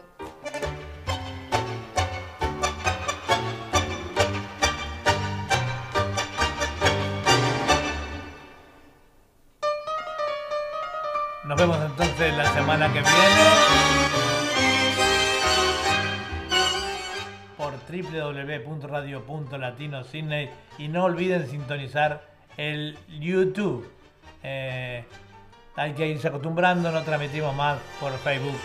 Speaker 1: Semana que viene por www.radio.latino.sydney y no olviden sintonizar el YouTube. Eh, hay que irse acostumbrando, no transmitimos más por Facebook.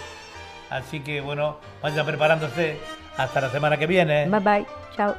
Speaker 1: Así que bueno, vaya preparándose. Hasta la semana que viene.
Speaker 2: Bye bye, chao.